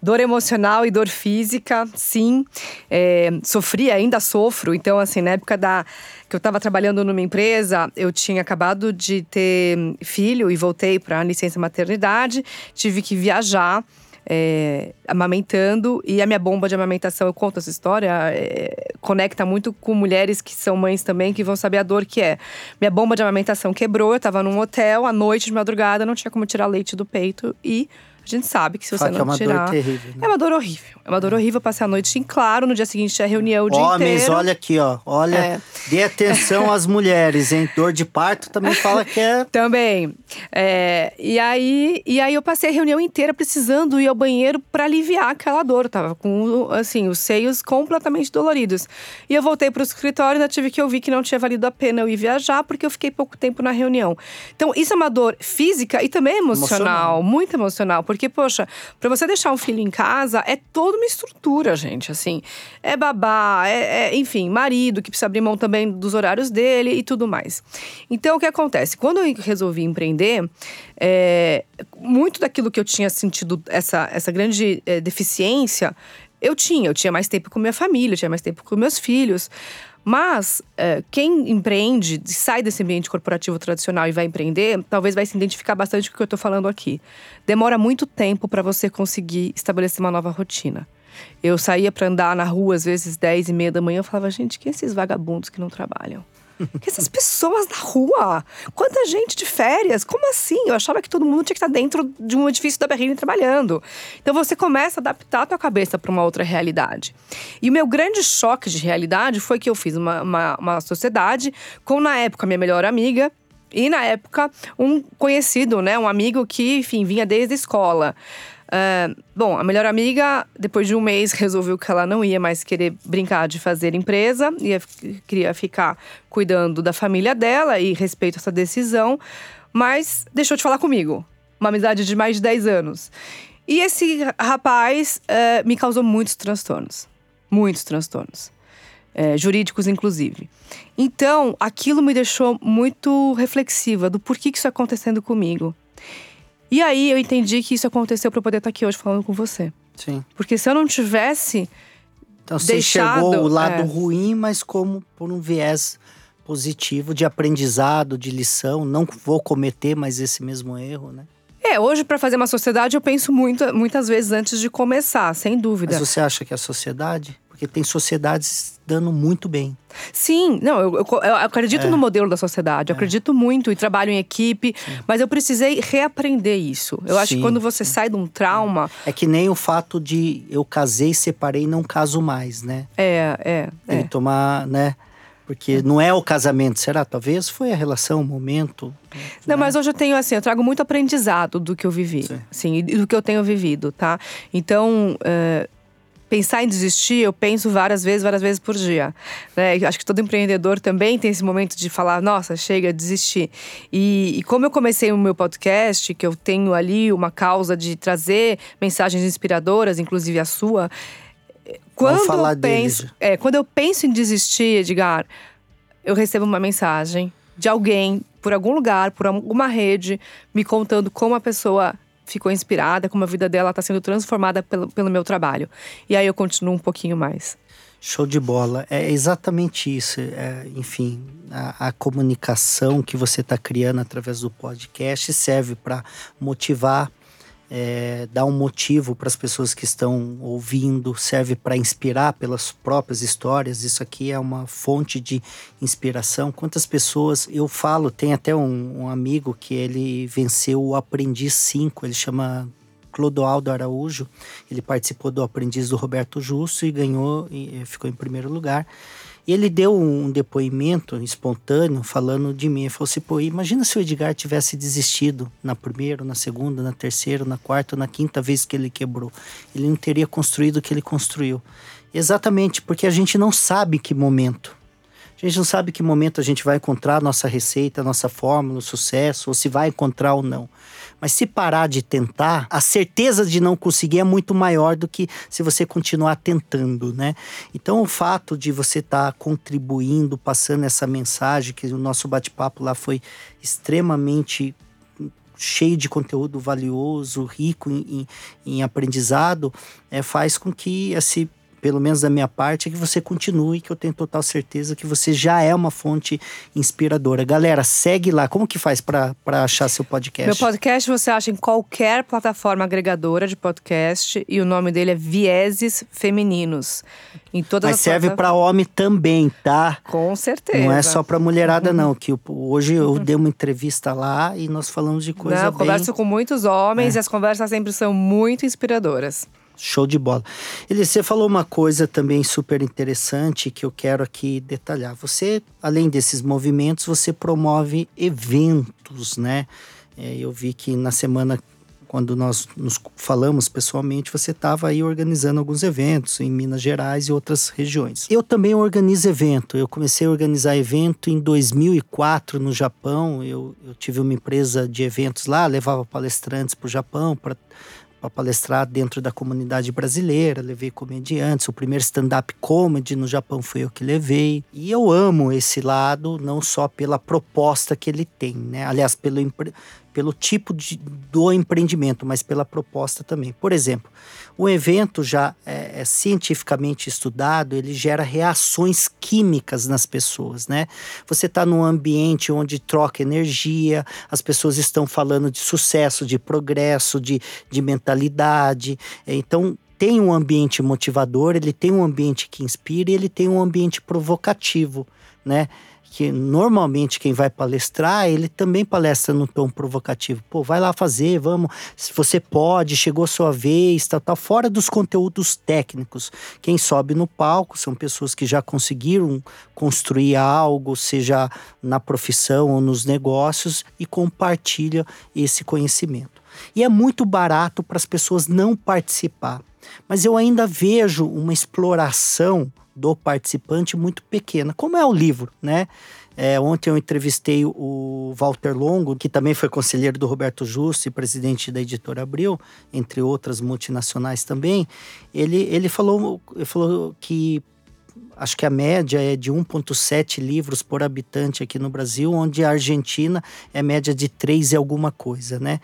[SPEAKER 3] Dor emocional e dor física, sim. É, sofri, ainda sofro. Então, assim, na época da que eu estava trabalhando numa empresa, eu tinha acabado de ter filho e voltei para licença maternidade. Tive que viajar. É, amamentando e a minha bomba de amamentação, eu conto essa história, é, conecta muito com mulheres que são mães também, que vão saber a dor que é. Minha bomba de amamentação quebrou, eu estava num hotel, à noite, de madrugada, não tinha como tirar leite do peito e a gente sabe que se você
[SPEAKER 2] Fala
[SPEAKER 3] não
[SPEAKER 2] que é uma
[SPEAKER 3] tirar.
[SPEAKER 2] Dor terrível, né?
[SPEAKER 3] É uma dor horrível. É uma dor horrível passar a noite em claro, no dia seguinte é reunião o dia
[SPEAKER 2] Homens,
[SPEAKER 3] inteiro.
[SPEAKER 2] olha aqui, ó. Olha,
[SPEAKER 3] É.
[SPEAKER 2] dê atenção às mulheres, hein? Dor de parto também fala que é.
[SPEAKER 3] Também. É, e, aí, e aí eu passei a reunião inteira precisando ir ao banheiro para aliviar aquela dor. Eu tava com assim, os seios completamente doloridos. E eu voltei para o escritório e ainda tive que ouvir que não tinha valido a pena eu ir viajar, porque eu fiquei pouco tempo na reunião. Então, isso é uma dor física e também emocional,
[SPEAKER 2] Emocional.
[SPEAKER 3] muito emocional. Porque, poxa, para você deixar um filho em casa é toda uma estrutura, gente. Assim, é babá, é, é, enfim, marido que precisa abrir mão também dos horários dele e tudo mais. Então, o que acontece? Quando eu resolvi empreender, é, muito daquilo que eu tinha sentido, essa, essa grande é, deficiência, eu tinha. Eu tinha mais tempo com minha família, eu tinha mais tempo com meus filhos. Mas é, quem empreende, sai desse ambiente corporativo tradicional e vai empreender, talvez vai se identificar bastante com o que eu estou falando aqui. Demora muito tempo para você conseguir estabelecer uma nova rotina. Eu saía para andar na rua, às vezes 10 e meia da manhã, eu falava, gente, quem é esses vagabundos que não trabalham? Essas pessoas na rua? Quanta gente de férias? Como assim? Eu achava que todo mundo tinha que estar dentro de um edifício da Berrini trabalhando. Então você começa a adaptar a tua cabeça para uma outra realidade. E o meu grande choque de realidade foi que eu fiz uma, uma, uma sociedade com, na época, minha melhor amiga, e na época, um conhecido, né? Um amigo que, enfim, vinha desde a escola. Ah, bom, a melhor amiga, depois de um mês, resolveu que ela não ia mais querer brincar de fazer empresa, ia, queria ficar cuidando da família dela e respeito essa decisão, mas deixou de falar comigo. Uma amizade de mais de 10 anos. E esse rapaz eh, me causou muitos transtornos. Muitos transtornos. Eh, jurídicos, inclusive. Então, aquilo me deixou muito reflexiva do porquê que isso está acontecendo comigo. E aí eu entendi que isso aconteceu para eu poder estar aqui hoje falando com você.
[SPEAKER 2] Sim.
[SPEAKER 3] Porque se eu não tivesse.
[SPEAKER 2] Então você
[SPEAKER 3] Deixado,
[SPEAKER 2] enxergou o lado
[SPEAKER 3] é.
[SPEAKER 2] ruim, mas como por um viés positivo de aprendizado, de lição. Não vou cometer mais esse mesmo erro, né?
[SPEAKER 3] É, hoje para fazer uma sociedade eu penso muito, muitas vezes antes de começar, sem dúvida.
[SPEAKER 2] Mas você acha que a sociedade? Porque tem sociedades dando muito bem.
[SPEAKER 3] Sim, não, eu, eu- eu acredito
[SPEAKER 2] É.
[SPEAKER 3] no modelo da sociedade, eu acredito muito e trabalho em equipe, mas eu precisei reaprender isso. Eu acho que
[SPEAKER 2] Sim,
[SPEAKER 3] quando você sai de um trauma,
[SPEAKER 2] É que nem o fato de eu casei, separei e não caso mais, né?
[SPEAKER 3] é, é,
[SPEAKER 2] Tem
[SPEAKER 3] é.
[SPEAKER 2] que tomar, né? Porque não é o casamento, será? Talvez foi a relação, o momento.
[SPEAKER 3] Não, mas hoje eu tenho assim, eu trago muito aprendizado do que eu vivi,
[SPEAKER 2] Sim.
[SPEAKER 3] assim, e do que eu tenho vivido, tá? Então, é, pensar em desistir, eu penso várias vezes, várias vezes por dia. Né? Acho que todo empreendedor também tem esse momento de falar, nossa, chega, desistir. E, e como eu comecei o meu podcast, que eu tenho ali uma causa de trazer mensagens inspiradoras, inclusive a sua. Quando
[SPEAKER 2] falar
[SPEAKER 3] eu penso, é, quando eu penso em desistir, Edgar, eu recebo uma mensagem de alguém por algum lugar, por alguma rede, me contando como a pessoa ficou inspirada, como a vida dela está sendo transformada pelo, pelo meu trabalho. E aí eu continuo um pouquinho mais.
[SPEAKER 2] Show de bola. É exatamente isso. É, enfim, a, a comunicação que você está criando através do podcast serve para motivar, é, dar um motivo para as pessoas que estão ouvindo, serve para inspirar pelas próprias histórias. Isso aqui é uma fonte de inspiração. Quantas pessoas eu falo, tem até um, um amigo que ele venceu o Aprendiz 5, ele chama Clodoaldo Araújo. Ele participou do Aprendiz do Roberto Justo e ganhou, e ficou em primeiro lugar. E ele deu um depoimento espontâneo falando de mim. Ele falou assim: pô, imagina se o Edgar tivesse desistido na primeira, na segunda, na terceira, na quarta, na quinta vez que ele quebrou. Ele não teria construído o que ele construiu. Exatamente, porque a gente não sabe que momento. A gente não sabe que momento a gente vai encontrar a nossa receita, a nossa fórmula, o sucesso, ou se vai encontrar ou não. Mas se parar de tentar, a certeza de não conseguir é muito maior do que se você continuar tentando, né? Então o fato de você estar tá contribuindo, passando essa mensagem, que o nosso bate-papo lá foi extremamente cheio de conteúdo valioso, rico em, em, em aprendizado, é, faz com que esse pelo menos da minha parte, é que você continue, que eu tenho total certeza que você já é uma fonte inspiradora. Galera, segue lá. Como que faz para achar seu podcast?
[SPEAKER 3] Meu podcast você acha em qualquer plataforma agregadora de podcast e o nome dele é Vieses Femininos. Em todas
[SPEAKER 2] Mas serve para homem também, tá?
[SPEAKER 3] Com certeza.
[SPEAKER 2] Não é só para mulherada uhum. não, que hoje eu uhum. dei uma entrevista lá e nós falamos de coisa não, eu
[SPEAKER 3] bem... converso com muitos homens é. e as conversas sempre são muito inspiradoras.
[SPEAKER 2] Show de bola. Ele, você falou uma coisa também super interessante que eu quero aqui detalhar. Você, além desses movimentos, você promove eventos, né? É, eu vi que na semana, quando nós nos falamos pessoalmente, você estava aí organizando alguns eventos em Minas Gerais e outras regiões. Eu também organizo evento. Eu comecei a organizar evento em 2004 no Japão. Eu, eu tive uma empresa de eventos lá, levava palestrantes para o Japão para para palestrar dentro da comunidade brasileira, levei comediantes. O primeiro stand-up comedy no Japão foi eu que levei. E eu amo esse lado, não só pela proposta que ele tem, né? Aliás, pelo, pelo tipo de, do empreendimento, mas pela proposta também. Por exemplo, o evento já é, é, cientificamente estudado, ele gera reações químicas nas pessoas, né? Você está num ambiente onde troca energia, as pessoas estão falando de sucesso, de progresso, de, de mentalidade. Então, tem um ambiente motivador, ele tem um ambiente que inspira e ele tem um ambiente provocativo, né? Que normalmente quem vai palestrar, ele também palestra no tom provocativo. Pô, vai lá fazer, vamos, se você pode, chegou sua vez, tá, tá fora dos conteúdos técnicos. Quem sobe no palco são pessoas que já conseguiram construir algo, seja na profissão ou nos negócios, e compartilha esse conhecimento. E é muito barato para as pessoas não participar. Mas eu ainda vejo uma exploração do participante muito pequena, como é o livro, né? É, ontem eu entrevistei o Walter Longo, que também foi conselheiro do Roberto Justo e presidente da editora Abril, entre outras multinacionais também. Ele, ele, falou, ele falou que acho que a média é de 1,7 livros por habitante aqui no Brasil, onde a Argentina é média de 3 e alguma coisa, né?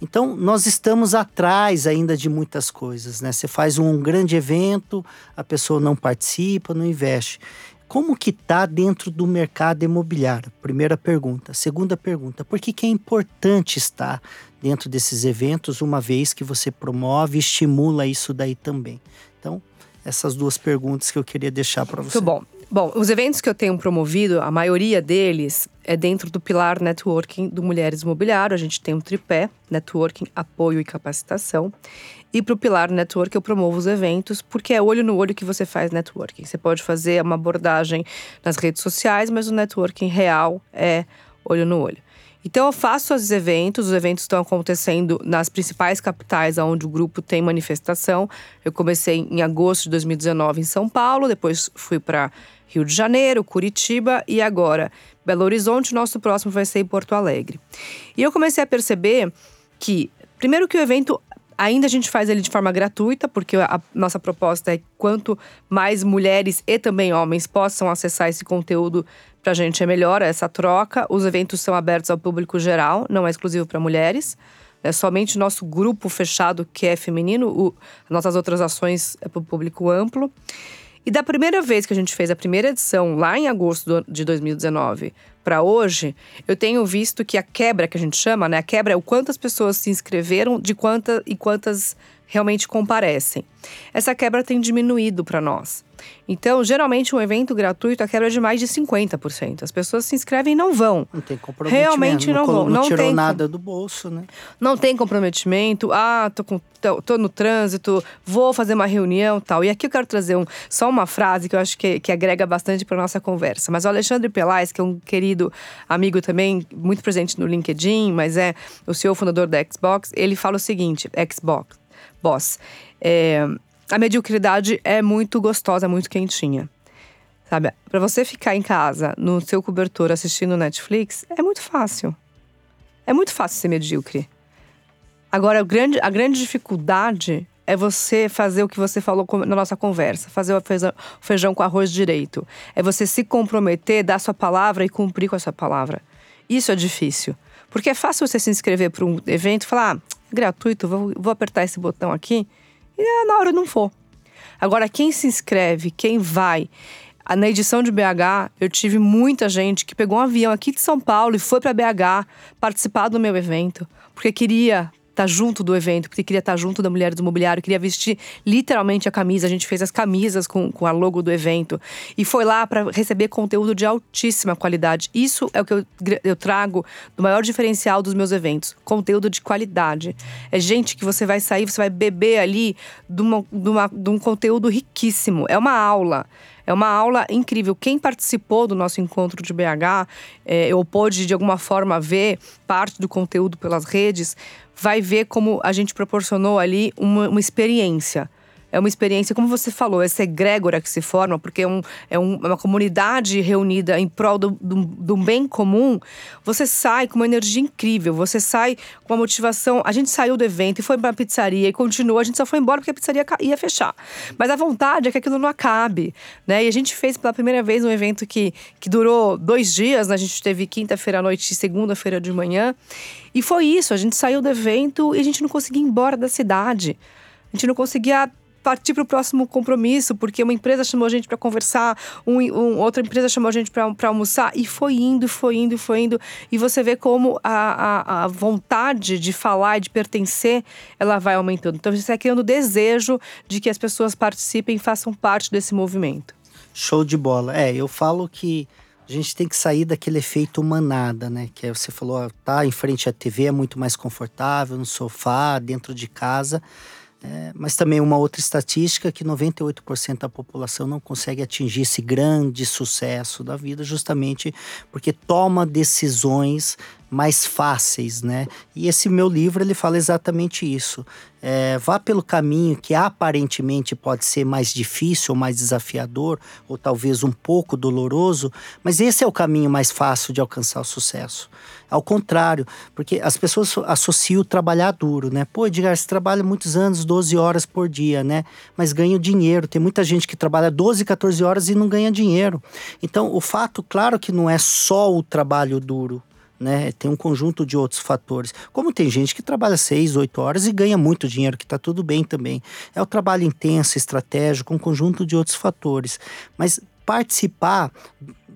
[SPEAKER 2] Então, nós estamos atrás ainda de muitas coisas, né? Você faz um grande evento, a pessoa não participa, não investe. Como que está dentro do mercado imobiliário? Primeira pergunta. Segunda pergunta, por que, que é importante estar dentro desses eventos, uma vez que você promove e estimula isso daí também? Então, essas duas perguntas que eu queria deixar para você.
[SPEAKER 3] Muito bom. Bom, os eventos que eu tenho promovido, a maioria deles é dentro do pilar networking do Mulheres Imobiliário. A gente tem um tripé: networking, apoio e capacitação. E para o pilar network eu promovo os eventos, porque é olho no olho que você faz networking. Você pode fazer uma abordagem nas redes sociais, mas o networking real é olho no olho. Então eu faço os eventos, os eventos estão acontecendo nas principais capitais onde o grupo tem manifestação. Eu comecei em agosto de 2019 em São Paulo, depois fui para Rio de Janeiro, Curitiba e agora Belo Horizonte. Nosso próximo vai ser em Porto Alegre. E eu comecei a perceber que, primeiro, que o evento ainda a gente faz ele de forma gratuita, porque a nossa proposta é quanto mais mulheres e também homens possam acessar esse conteúdo, para a gente é melhor essa troca. Os eventos são abertos ao público geral, não é exclusivo para mulheres. É somente nosso grupo fechado que é feminino, o, nossas outras ações é para o público amplo. E da primeira vez que a gente fez a primeira edição, lá em agosto de 2019, para hoje, eu tenho visto que a quebra que a gente chama, né? A quebra é o quantas pessoas se inscreveram de quanta, e quantas realmente comparecem. Essa quebra tem diminuído para nós. Então, geralmente, um evento gratuito, a quebra é de mais de 50%. As pessoas se inscrevem e não vão.
[SPEAKER 2] Não tem comprometimento.
[SPEAKER 3] Realmente não,
[SPEAKER 2] não
[SPEAKER 3] vão.
[SPEAKER 2] Não,
[SPEAKER 3] não
[SPEAKER 2] tirou
[SPEAKER 3] tem,
[SPEAKER 2] nada do bolso, né?
[SPEAKER 3] Não tem comprometimento. Ah, tô, com, tô, tô, no trânsito, vou fazer uma reunião tal. E aqui eu quero trazer um, só uma frase que eu acho que, que agrega bastante para nossa conversa. Mas o Alexandre Pelais, que é um querido amigo também, muito presente no LinkedIn, mas é o CEO fundador da Xbox, ele fala o seguinte: Xbox, boss. É, a mediocridade é muito gostosa, é muito quentinha. Sabe? Para você ficar em casa, no seu cobertor, assistindo Netflix, é muito fácil. É muito fácil ser medíocre. Agora, a grande, a grande dificuldade é você fazer o que você falou na nossa conversa, fazer o feijão, com arroz direito. É você se comprometer, dar sua palavra e cumprir com a sua palavra. Isso é difícil. Porque é fácil você se inscrever para um evento e falar, ah, gratuito, vou, vou apertar esse botão aqui e na hora não for. Agora, quem se inscreve, quem vai. Na edição de BH, eu tive muita gente que pegou um avião aqui de São Paulo e foi para BH participar do meu evento, porque queria estar tá junto do evento, porque queria estar tá junto da Mulher do Mobiliário, queria vestir literalmente a camisa. A gente fez as camisas com, com a logo do evento e foi lá para receber conteúdo de altíssima qualidade. Isso é o que eu, eu trago do maior diferencial dos meus eventos: conteúdo de qualidade. É gente que você vai sair, você vai beber ali de, uma, de, uma, de um conteúdo riquíssimo. É uma aula. É uma aula incrível. Quem participou do nosso encontro de BH, é, ou pôde de alguma forma ver parte do conteúdo pelas redes, vai ver como a gente proporcionou ali uma, uma experiência é uma experiência, como você falou, essa egrégora que se forma, porque é, um, é um, uma comunidade reunida em prol do, do, do, bem comum. Você sai com uma energia incrível, você sai com uma motivação. A gente saiu do evento e foi para a pizzaria e continuou, a gente só foi embora porque a pizzaria ia fechar. Mas a vontade é que aquilo não acabe, né? E a gente fez pela primeira vez um evento que, que durou dois dias, né? a gente teve quinta-feira à noite e segunda-feira de manhã. E foi isso, a gente saiu do evento e a gente não conseguia ir embora da cidade. A gente não conseguia partir para o próximo compromisso, porque uma empresa chamou a gente para conversar, um, um, outra empresa chamou a gente para almoçar, e foi indo, foi indo, foi indo. E você vê como a, a, a vontade de falar e de pertencer, ela vai aumentando. Então, você está criando desejo de que as pessoas participem e façam parte desse movimento.
[SPEAKER 2] Show de bola. É, eu falo que a gente tem que sair daquele efeito manada, né? Que você falou, tá em frente à TV é muito mais confortável, no sofá, dentro de casa. É, mas também uma outra estatística que 98% da população não consegue atingir esse grande sucesso da vida, justamente porque toma decisões mais fáceis, né? E esse meu livro ele fala exatamente isso. É, vá pelo caminho que aparentemente pode ser mais difícil, mais desafiador, ou talvez um pouco doloroso, mas esse é o caminho mais fácil de alcançar o sucesso. Ao contrário, porque as pessoas associam trabalhar duro, né? Pô, Edgar, você trabalha muitos anos, 12 horas por dia, né? Mas ganha dinheiro. Tem muita gente que trabalha 12, 14 horas e não ganha dinheiro. Então, o fato, claro que não é só o trabalho duro, né? Tem um conjunto de outros fatores. Como tem gente que trabalha seis, oito horas e ganha muito dinheiro, que está tudo bem também. É o trabalho intenso, estratégico, um conjunto de outros fatores. Mas participar,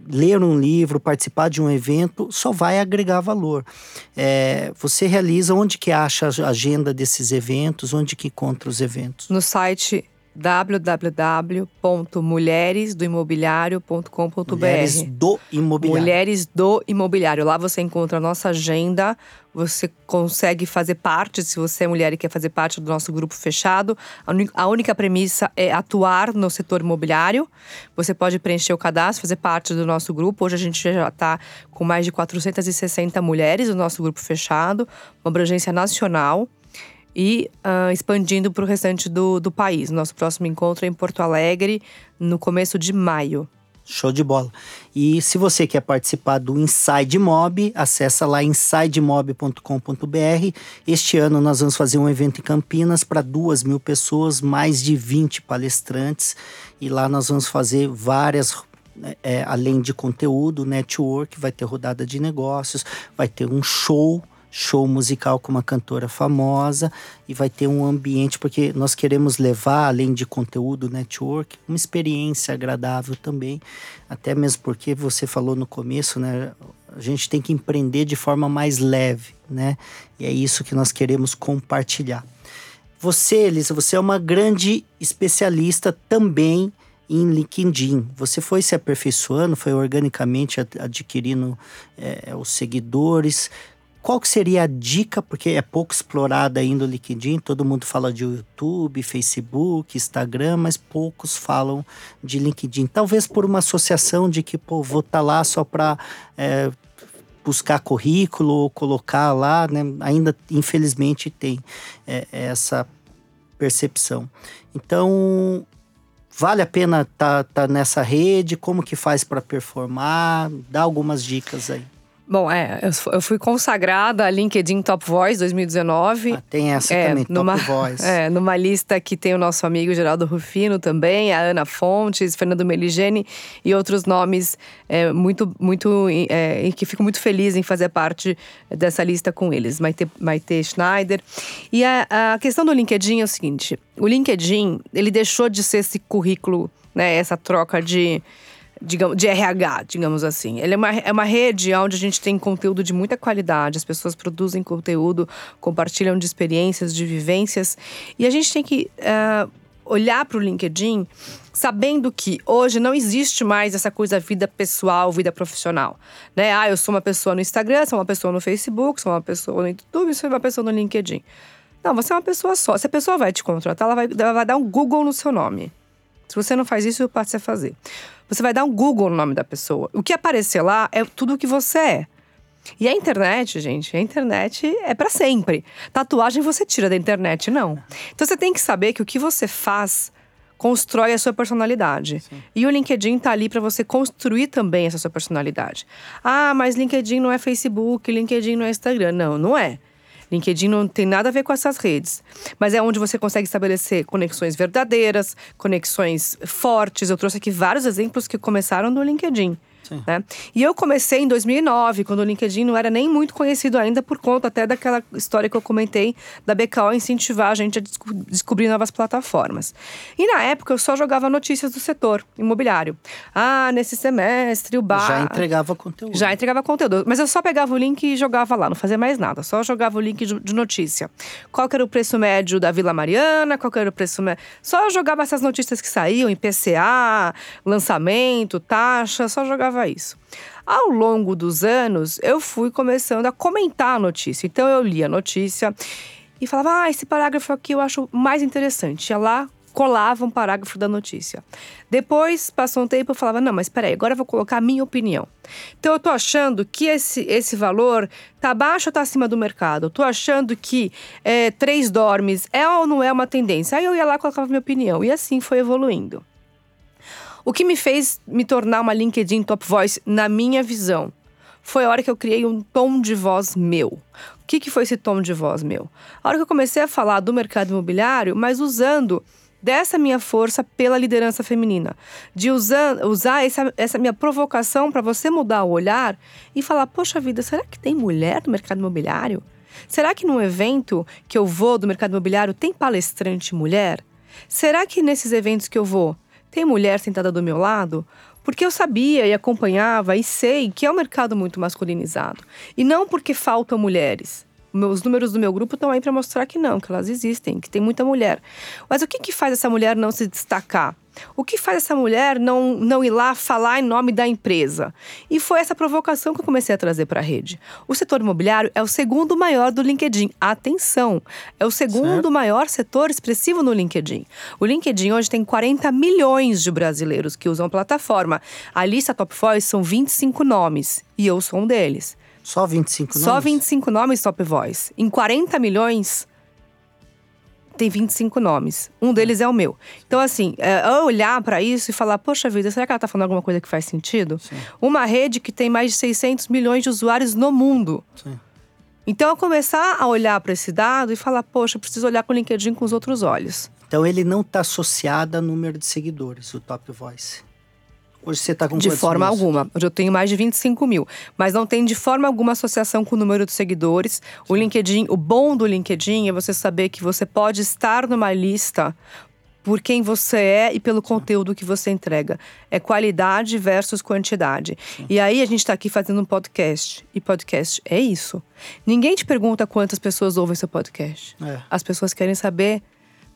[SPEAKER 2] ler um livro, participar de um evento, só vai agregar valor. É, você realiza onde que acha a agenda desses eventos, onde que encontra os eventos?
[SPEAKER 3] No site www.mulheresdoimobiliario.com.br.
[SPEAKER 2] Mulheres do Imobiliário.
[SPEAKER 3] Mulheres do Imobiliário. Lá você encontra a nossa agenda, você consegue fazer parte, se você é mulher e quer fazer parte do nosso grupo fechado. A única premissa é atuar no setor imobiliário. Você pode preencher o cadastro, fazer parte do nosso grupo. Hoje a gente já está com mais de 460 mulheres no nosso grupo fechado, uma abrangência nacional e uh, expandindo para o restante do, do país. Nosso próximo encontro é em Porto Alegre, no começo de maio.
[SPEAKER 2] Show de bola. E se você quer participar do Inside Mob, acessa lá insidemob.com.br. Este ano nós vamos fazer um evento em Campinas para duas mil pessoas, mais de 20 palestrantes. E lá nós vamos fazer várias é, além de conteúdo, network, vai ter rodada de negócios, vai ter um show show musical com uma cantora famosa e vai ter um ambiente, porque nós queremos levar, além de conteúdo, network, uma experiência agradável também. Até mesmo porque você falou no começo, né? A gente tem que empreender de forma mais leve, né? E é isso que nós queremos compartilhar. Você, Elisa, você é uma grande especialista também em LinkedIn. Você foi se aperfeiçoando, foi organicamente adquirindo é, os seguidores. Qual que seria a dica, porque é pouco explorada ainda o LinkedIn, todo mundo fala de YouTube, Facebook, Instagram, mas poucos falam de LinkedIn. Talvez por uma associação de que, pô, vou estar tá lá só para é, buscar currículo ou colocar lá, né? Ainda, infelizmente, tem é, essa percepção. Então, vale a pena estar tá, tá nessa rede? Como que faz para performar? Dá algumas dicas aí.
[SPEAKER 3] Bom, é, eu fui consagrada a LinkedIn Top Voice 2019. Ah,
[SPEAKER 2] tem essa é, também,
[SPEAKER 3] numa,
[SPEAKER 2] Top Voice.
[SPEAKER 3] É, numa lista que tem o nosso amigo Geraldo Rufino também, a Ana Fontes, Fernando Meligeni e outros nomes é, muito, muito, é, que fico muito feliz em fazer parte dessa lista com eles. Maite, Maite Schneider. E a, a questão do LinkedIn é o seguinte, o LinkedIn, ele deixou de ser esse currículo, né, essa troca de digamos, de RH, digamos assim. Ele é uma, é uma rede onde a gente tem conteúdo de muita qualidade, as pessoas produzem conteúdo, compartilham de experiências, de vivências. E a gente tem que uh, olhar para o LinkedIn sabendo que hoje não existe mais essa coisa vida pessoal, vida profissional. Né? Ah, eu sou uma pessoa no Instagram, sou uma pessoa no Facebook, sou uma pessoa no YouTube, sou uma pessoa no LinkedIn. Não, você é uma pessoa só. Se a pessoa vai te contratar, ela vai, ela vai dar um Google no seu nome. Se você não faz isso, passe a fazer. Você vai dar um Google no nome da pessoa. O que aparecer lá é tudo o que você é. E a internet, gente, a internet é para sempre. Tatuagem você tira da internet, não. Então você tem que saber que o que você faz constrói a sua personalidade. Sim. E o LinkedIn tá ali para você construir também essa sua personalidade. Ah, mas LinkedIn não é Facebook, LinkedIn não é Instagram. Não, não é. LinkedIn não tem nada a ver com essas redes, mas é onde você consegue estabelecer conexões verdadeiras, conexões fortes. Eu trouxe aqui vários exemplos que começaram no LinkedIn. Né? E eu comecei em 2009, quando o LinkedIn não era nem muito conhecido ainda, por conta até daquela história que eu comentei da BKO incentivar a gente a desco descobrir novas plataformas. E na época eu só jogava notícias do setor imobiliário. Ah, nesse semestre o bar.
[SPEAKER 2] Já entregava conteúdo.
[SPEAKER 3] Já entregava conteúdo. Mas eu só pegava o link e jogava lá, não fazia mais nada, só jogava o link de notícia. Qual era o preço médio da Vila Mariana, qual era o preço médio. Só jogava essas notícias que saíam, IPCA, lançamento, taxa, só jogava isso. Ao longo dos anos, eu fui começando a comentar a notícia. Então, eu li a notícia e falava: Ah, esse parágrafo aqui eu acho mais interessante. Ia lá, colava um parágrafo da notícia. Depois, passou um tempo, eu falava: Não, mas peraí, agora eu vou colocar a minha opinião. Então, eu tô achando que esse, esse valor tá abaixo ou tá acima do mercado? Eu tô achando que é, três dormes é ou não é uma tendência? Aí eu ia lá e colocava minha opinião. E assim foi evoluindo. O que me fez me tornar uma LinkedIn Top Voice, na minha visão, foi a hora que eu criei um tom de voz meu. O que, que foi esse tom de voz meu? A hora que eu comecei a falar do mercado imobiliário, mas usando dessa minha força pela liderança feminina. De usar, usar essa, essa minha provocação para você mudar o olhar e falar: poxa vida, será que tem mulher no mercado imobiliário? Será que num evento que eu vou do mercado imobiliário tem palestrante mulher? Será que nesses eventos que eu vou tem mulher sentada do meu lado? Porque eu sabia e acompanhava e sei que é um mercado muito masculinizado. E não porque faltam mulheres. Os números do meu grupo estão aí para mostrar que não, que elas existem, que tem muita mulher. Mas o que, que faz essa mulher não se destacar? O que faz essa mulher não, não ir lá falar em nome da empresa? E foi essa provocação que eu comecei a trazer para a rede. O setor imobiliário é o segundo maior do LinkedIn. Atenção! É o segundo certo. maior setor expressivo no LinkedIn. O LinkedIn hoje tem 40 milhões de brasileiros que usam a plataforma. A lista Top Voice são 25 nomes e eu sou um deles.
[SPEAKER 2] Só 25 nomes?
[SPEAKER 3] Só 25 nomes Top Voice. Em 40 milhões, tem 25 nomes. Um deles é o meu. Então, assim, é, olhar para isso e falar: poxa vida, será que ela tá falando alguma coisa que faz sentido? Sim. Uma rede que tem mais de 600 milhões de usuários no mundo. Sim. Então, eu começar a olhar para esse dado e falar: poxa, preciso olhar com o LinkedIn com os outros olhos.
[SPEAKER 2] Então, ele não está associado a número de seguidores, o Top Voice. Hoje você está com
[SPEAKER 3] De forma mil? alguma. Hoje eu tenho mais de 25 mil. Mas não tem de forma alguma associação com o número de seguidores. O LinkedIn, o bom do LinkedIn é você saber que você pode estar numa lista por quem você é e pelo conteúdo que você entrega. É qualidade versus quantidade. E aí a gente está aqui fazendo um podcast. E podcast é isso. Ninguém te pergunta quantas pessoas ouvem seu podcast. É. As pessoas querem saber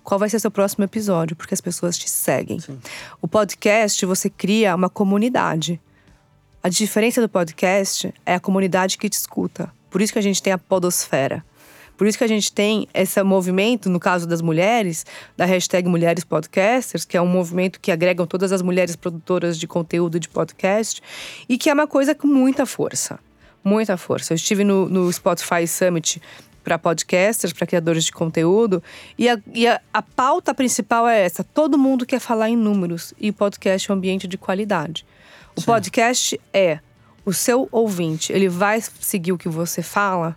[SPEAKER 3] qual vai ser seu próximo episódio, porque as pessoas te seguem. Sim. O podcast, você cria uma comunidade. A diferença do podcast é a comunidade que te escuta. Por isso que a gente tem a podosfera. Por isso que a gente tem esse movimento, no caso das mulheres, da hashtag Mulheres Podcasters, que é um movimento que agregam todas as mulheres produtoras de conteúdo de podcast, e que é uma coisa com muita força. Muita força. Eu estive no, no Spotify Summit para podcasters, para criadores de conteúdo. E, a, e a, a, pauta principal é essa: todo mundo quer falar em números e o podcast é um ambiente de qualidade. O Sim. podcast é o seu ouvinte, ele vai seguir o que você fala?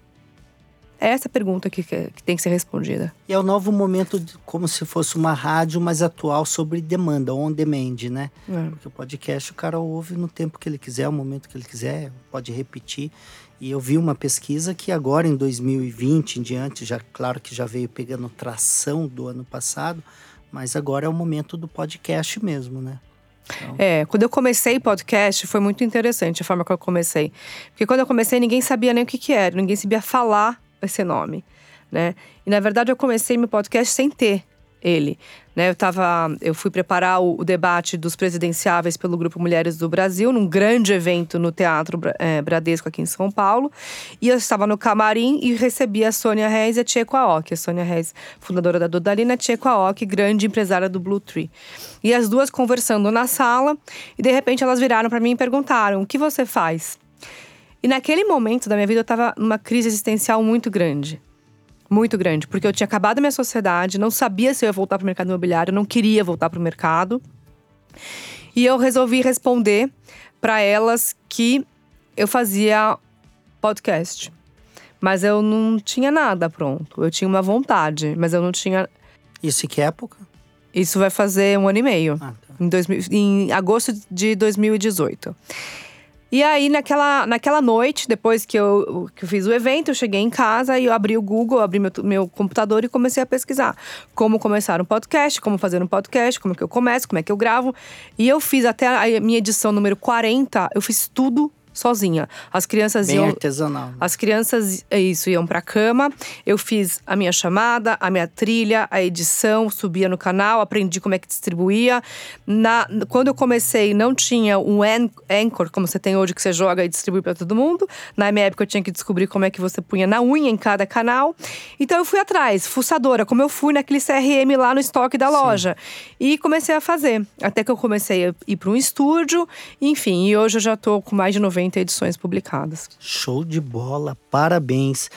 [SPEAKER 3] É essa pergunta que, que tem que ser respondida.
[SPEAKER 2] E é o novo momento, como se fosse uma rádio mais atual sobre demanda, on demand, né? É. Porque o podcast o cara ouve no tempo que ele quiser, o momento que ele quiser, pode repetir. E eu vi uma pesquisa que agora, em 2020 em diante, já claro que já veio pegando tração do ano passado, mas agora é o momento do podcast mesmo, né?
[SPEAKER 3] Então... É, quando eu comecei podcast, foi muito interessante a forma que eu comecei. Porque quando eu comecei, ninguém sabia nem o que, que era, ninguém sabia falar esse nome, né? E na verdade eu comecei meu podcast sem ter ele. Né, eu, tava, eu fui preparar o, o, debate dos presidenciáveis pelo Grupo Mulheres do Brasil, num grande evento no Teatro é, Bradesco aqui em São Paulo. E eu estava no camarim e recebi a Sônia Reis e a Tcheco Aoki. A Sônia Reis, fundadora da Dodalina, a Aoki, grande empresária do Blue Tree. E as duas conversando na sala, e de repente elas viraram para mim e perguntaram: O que você faz? E naquele momento da minha vida eu estava numa crise existencial muito grande muito grande, porque eu tinha acabado a minha sociedade, não sabia se eu ia voltar para o mercado imobiliário, não queria voltar para o mercado. E eu resolvi responder para elas que eu fazia podcast. Mas eu não tinha nada pronto. Eu tinha uma vontade, mas eu não tinha.
[SPEAKER 2] Isso em que época?
[SPEAKER 3] Isso vai fazer um ano e meio. Ah, tá. em, dois, em agosto de 2018. E aí, naquela, naquela noite, depois que eu, que eu fiz o evento, eu cheguei em casa e eu abri o Google, abri meu, meu computador e comecei a pesquisar como começar um podcast, como fazer um podcast, como que eu começo, como é que eu gravo. E eu fiz até a minha edição número 40, eu fiz tudo sozinha. As crianças
[SPEAKER 2] Bem
[SPEAKER 3] iam.
[SPEAKER 2] artesanal.
[SPEAKER 3] As crianças, é isso, iam pra cama. Eu fiz a minha chamada, a minha trilha, a edição, subia no canal, aprendi como é que distribuía. Na, quando eu comecei, não tinha um anchor, como você tem hoje, que você joga e distribui para todo mundo. Na minha época, eu tinha que descobrir como é que você punha na unha em cada canal. Então eu fui atrás, fuçadora, como eu fui naquele CRM lá no estoque da loja. Sim. E comecei a fazer. Até que eu comecei a ir para um estúdio, enfim. E hoje eu já tô com mais de 90 50 edições publicadas.
[SPEAKER 2] Show de bola, parabéns.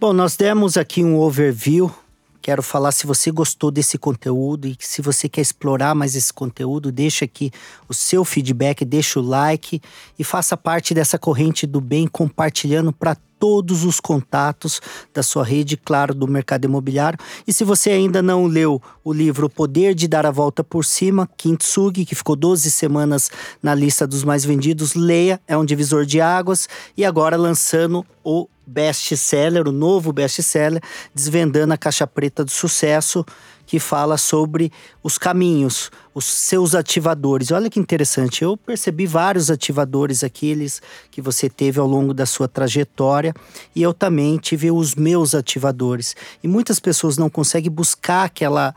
[SPEAKER 2] Bom, nós demos aqui um overview. Quero falar se você gostou desse conteúdo e se você quer explorar mais esse conteúdo, deixa aqui o seu feedback, deixa o like e faça parte dessa corrente do bem compartilhando para todos os contatos da sua rede, claro, do mercado imobiliário. E se você ainda não leu o livro O Poder de Dar a Volta por Cima, Kintsugi, que ficou 12 semanas na lista dos mais vendidos, leia, é um divisor de águas. E agora lançando o best-seller, o novo best-seller, Desvendando a Caixa Preta do Sucesso, que fala sobre os caminhos, os seus ativadores. Olha que interessante, eu percebi vários ativadores aqueles que você teve ao longo da sua trajetória e eu também tive os meus ativadores. E muitas pessoas não conseguem buscar aquela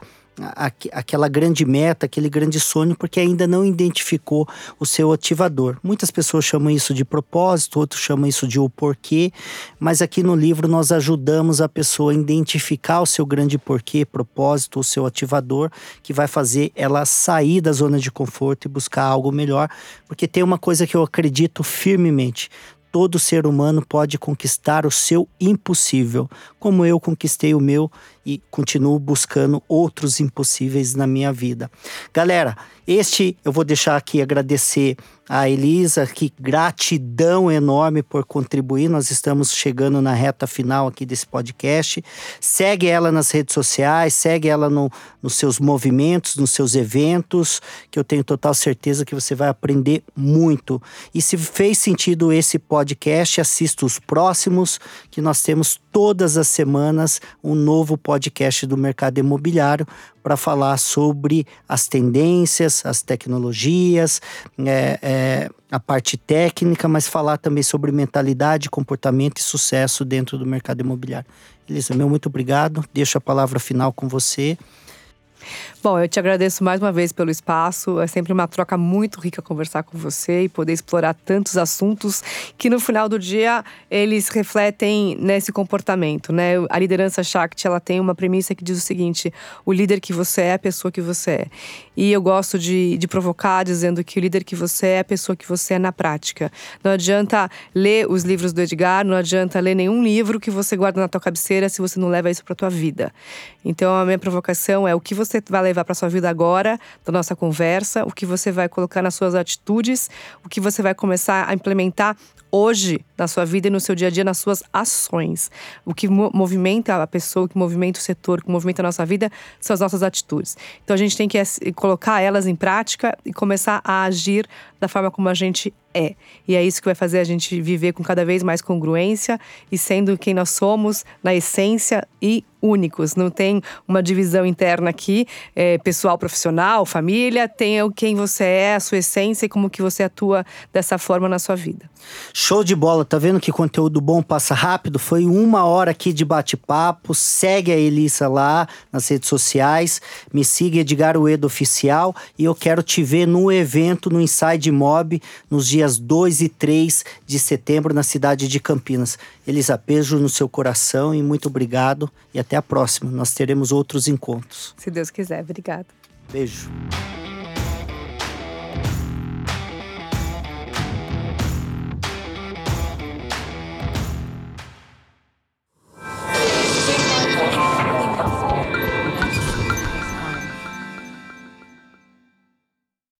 [SPEAKER 2] aquela grande meta, aquele grande sonho, porque ainda não identificou o seu ativador. Muitas pessoas chamam isso de propósito, outros chamam isso de o porquê, mas aqui no livro nós ajudamos a pessoa a identificar o seu grande porquê, propósito, o seu ativador, que vai fazer ela sair da zona de conforto e buscar algo melhor, porque tem uma coisa que eu acredito firmemente todo ser humano pode conquistar o seu impossível, como eu conquistei o meu e continuo buscando outros impossíveis na minha vida. Galera, este eu vou deixar aqui agradecer a Elisa, que gratidão enorme por contribuir. Nós estamos chegando na reta final aqui desse podcast. Segue ela nas redes sociais, segue ela no, nos seus movimentos, nos seus eventos, que eu tenho total certeza que você vai aprender muito. E se fez sentido esse podcast, assista os próximos, que nós temos todas as semanas um novo podcast do mercado imobiliário para falar sobre as tendências, as tecnologias, é, é, a parte técnica, mas falar também sobre mentalidade, comportamento e sucesso dentro do mercado imobiliário. Elisa, meu muito obrigado. Deixo a palavra final com você.
[SPEAKER 3] Bom, eu te agradeço mais uma vez pelo espaço. É sempre uma troca muito rica conversar com você e poder explorar tantos assuntos que no final do dia eles refletem nesse comportamento, né? A liderança Shakti, ela tem uma premissa que diz o seguinte: o líder que você é a pessoa que você é. E eu gosto de, de provocar dizendo que o líder que você é é a pessoa que você é na prática. Não adianta ler os livros do Edgar, não adianta ler nenhum livro que você guarda na tua cabeceira se você não leva isso para tua vida. Então a minha provocação é o que você vai levar para sua vida agora, da nossa conversa, o que você vai colocar nas suas atitudes, o que você vai começar a implementar hoje na sua vida e no seu dia a dia, nas suas ações. O que movimenta a pessoa, o que movimenta o setor, o que movimenta a nossa vida são as nossas atitudes. Então a gente tem que colocar elas em prática e começar a agir da forma como a gente é. E é isso que vai fazer a gente viver com cada vez mais congruência e sendo quem nós somos na essência e únicos. Não tem uma divisão interna aqui, é, pessoal, profissional, família. Tem o quem você é, a sua essência e como que você atua dessa forma na sua vida.
[SPEAKER 2] Show de bola, tá vendo que conteúdo bom passa rápido? Foi uma hora aqui de bate-papo. Segue a Elissa lá nas redes sociais. Me siga Edgar Uedo Oficial e eu quero te ver no evento no Inside Mob nos dias 2 e 3 de setembro na cidade de Campinas. Elisa, beijo no seu coração e muito obrigado e até a próxima. Nós teremos outros encontros.
[SPEAKER 3] Se Deus quiser, obrigada.
[SPEAKER 2] Beijo.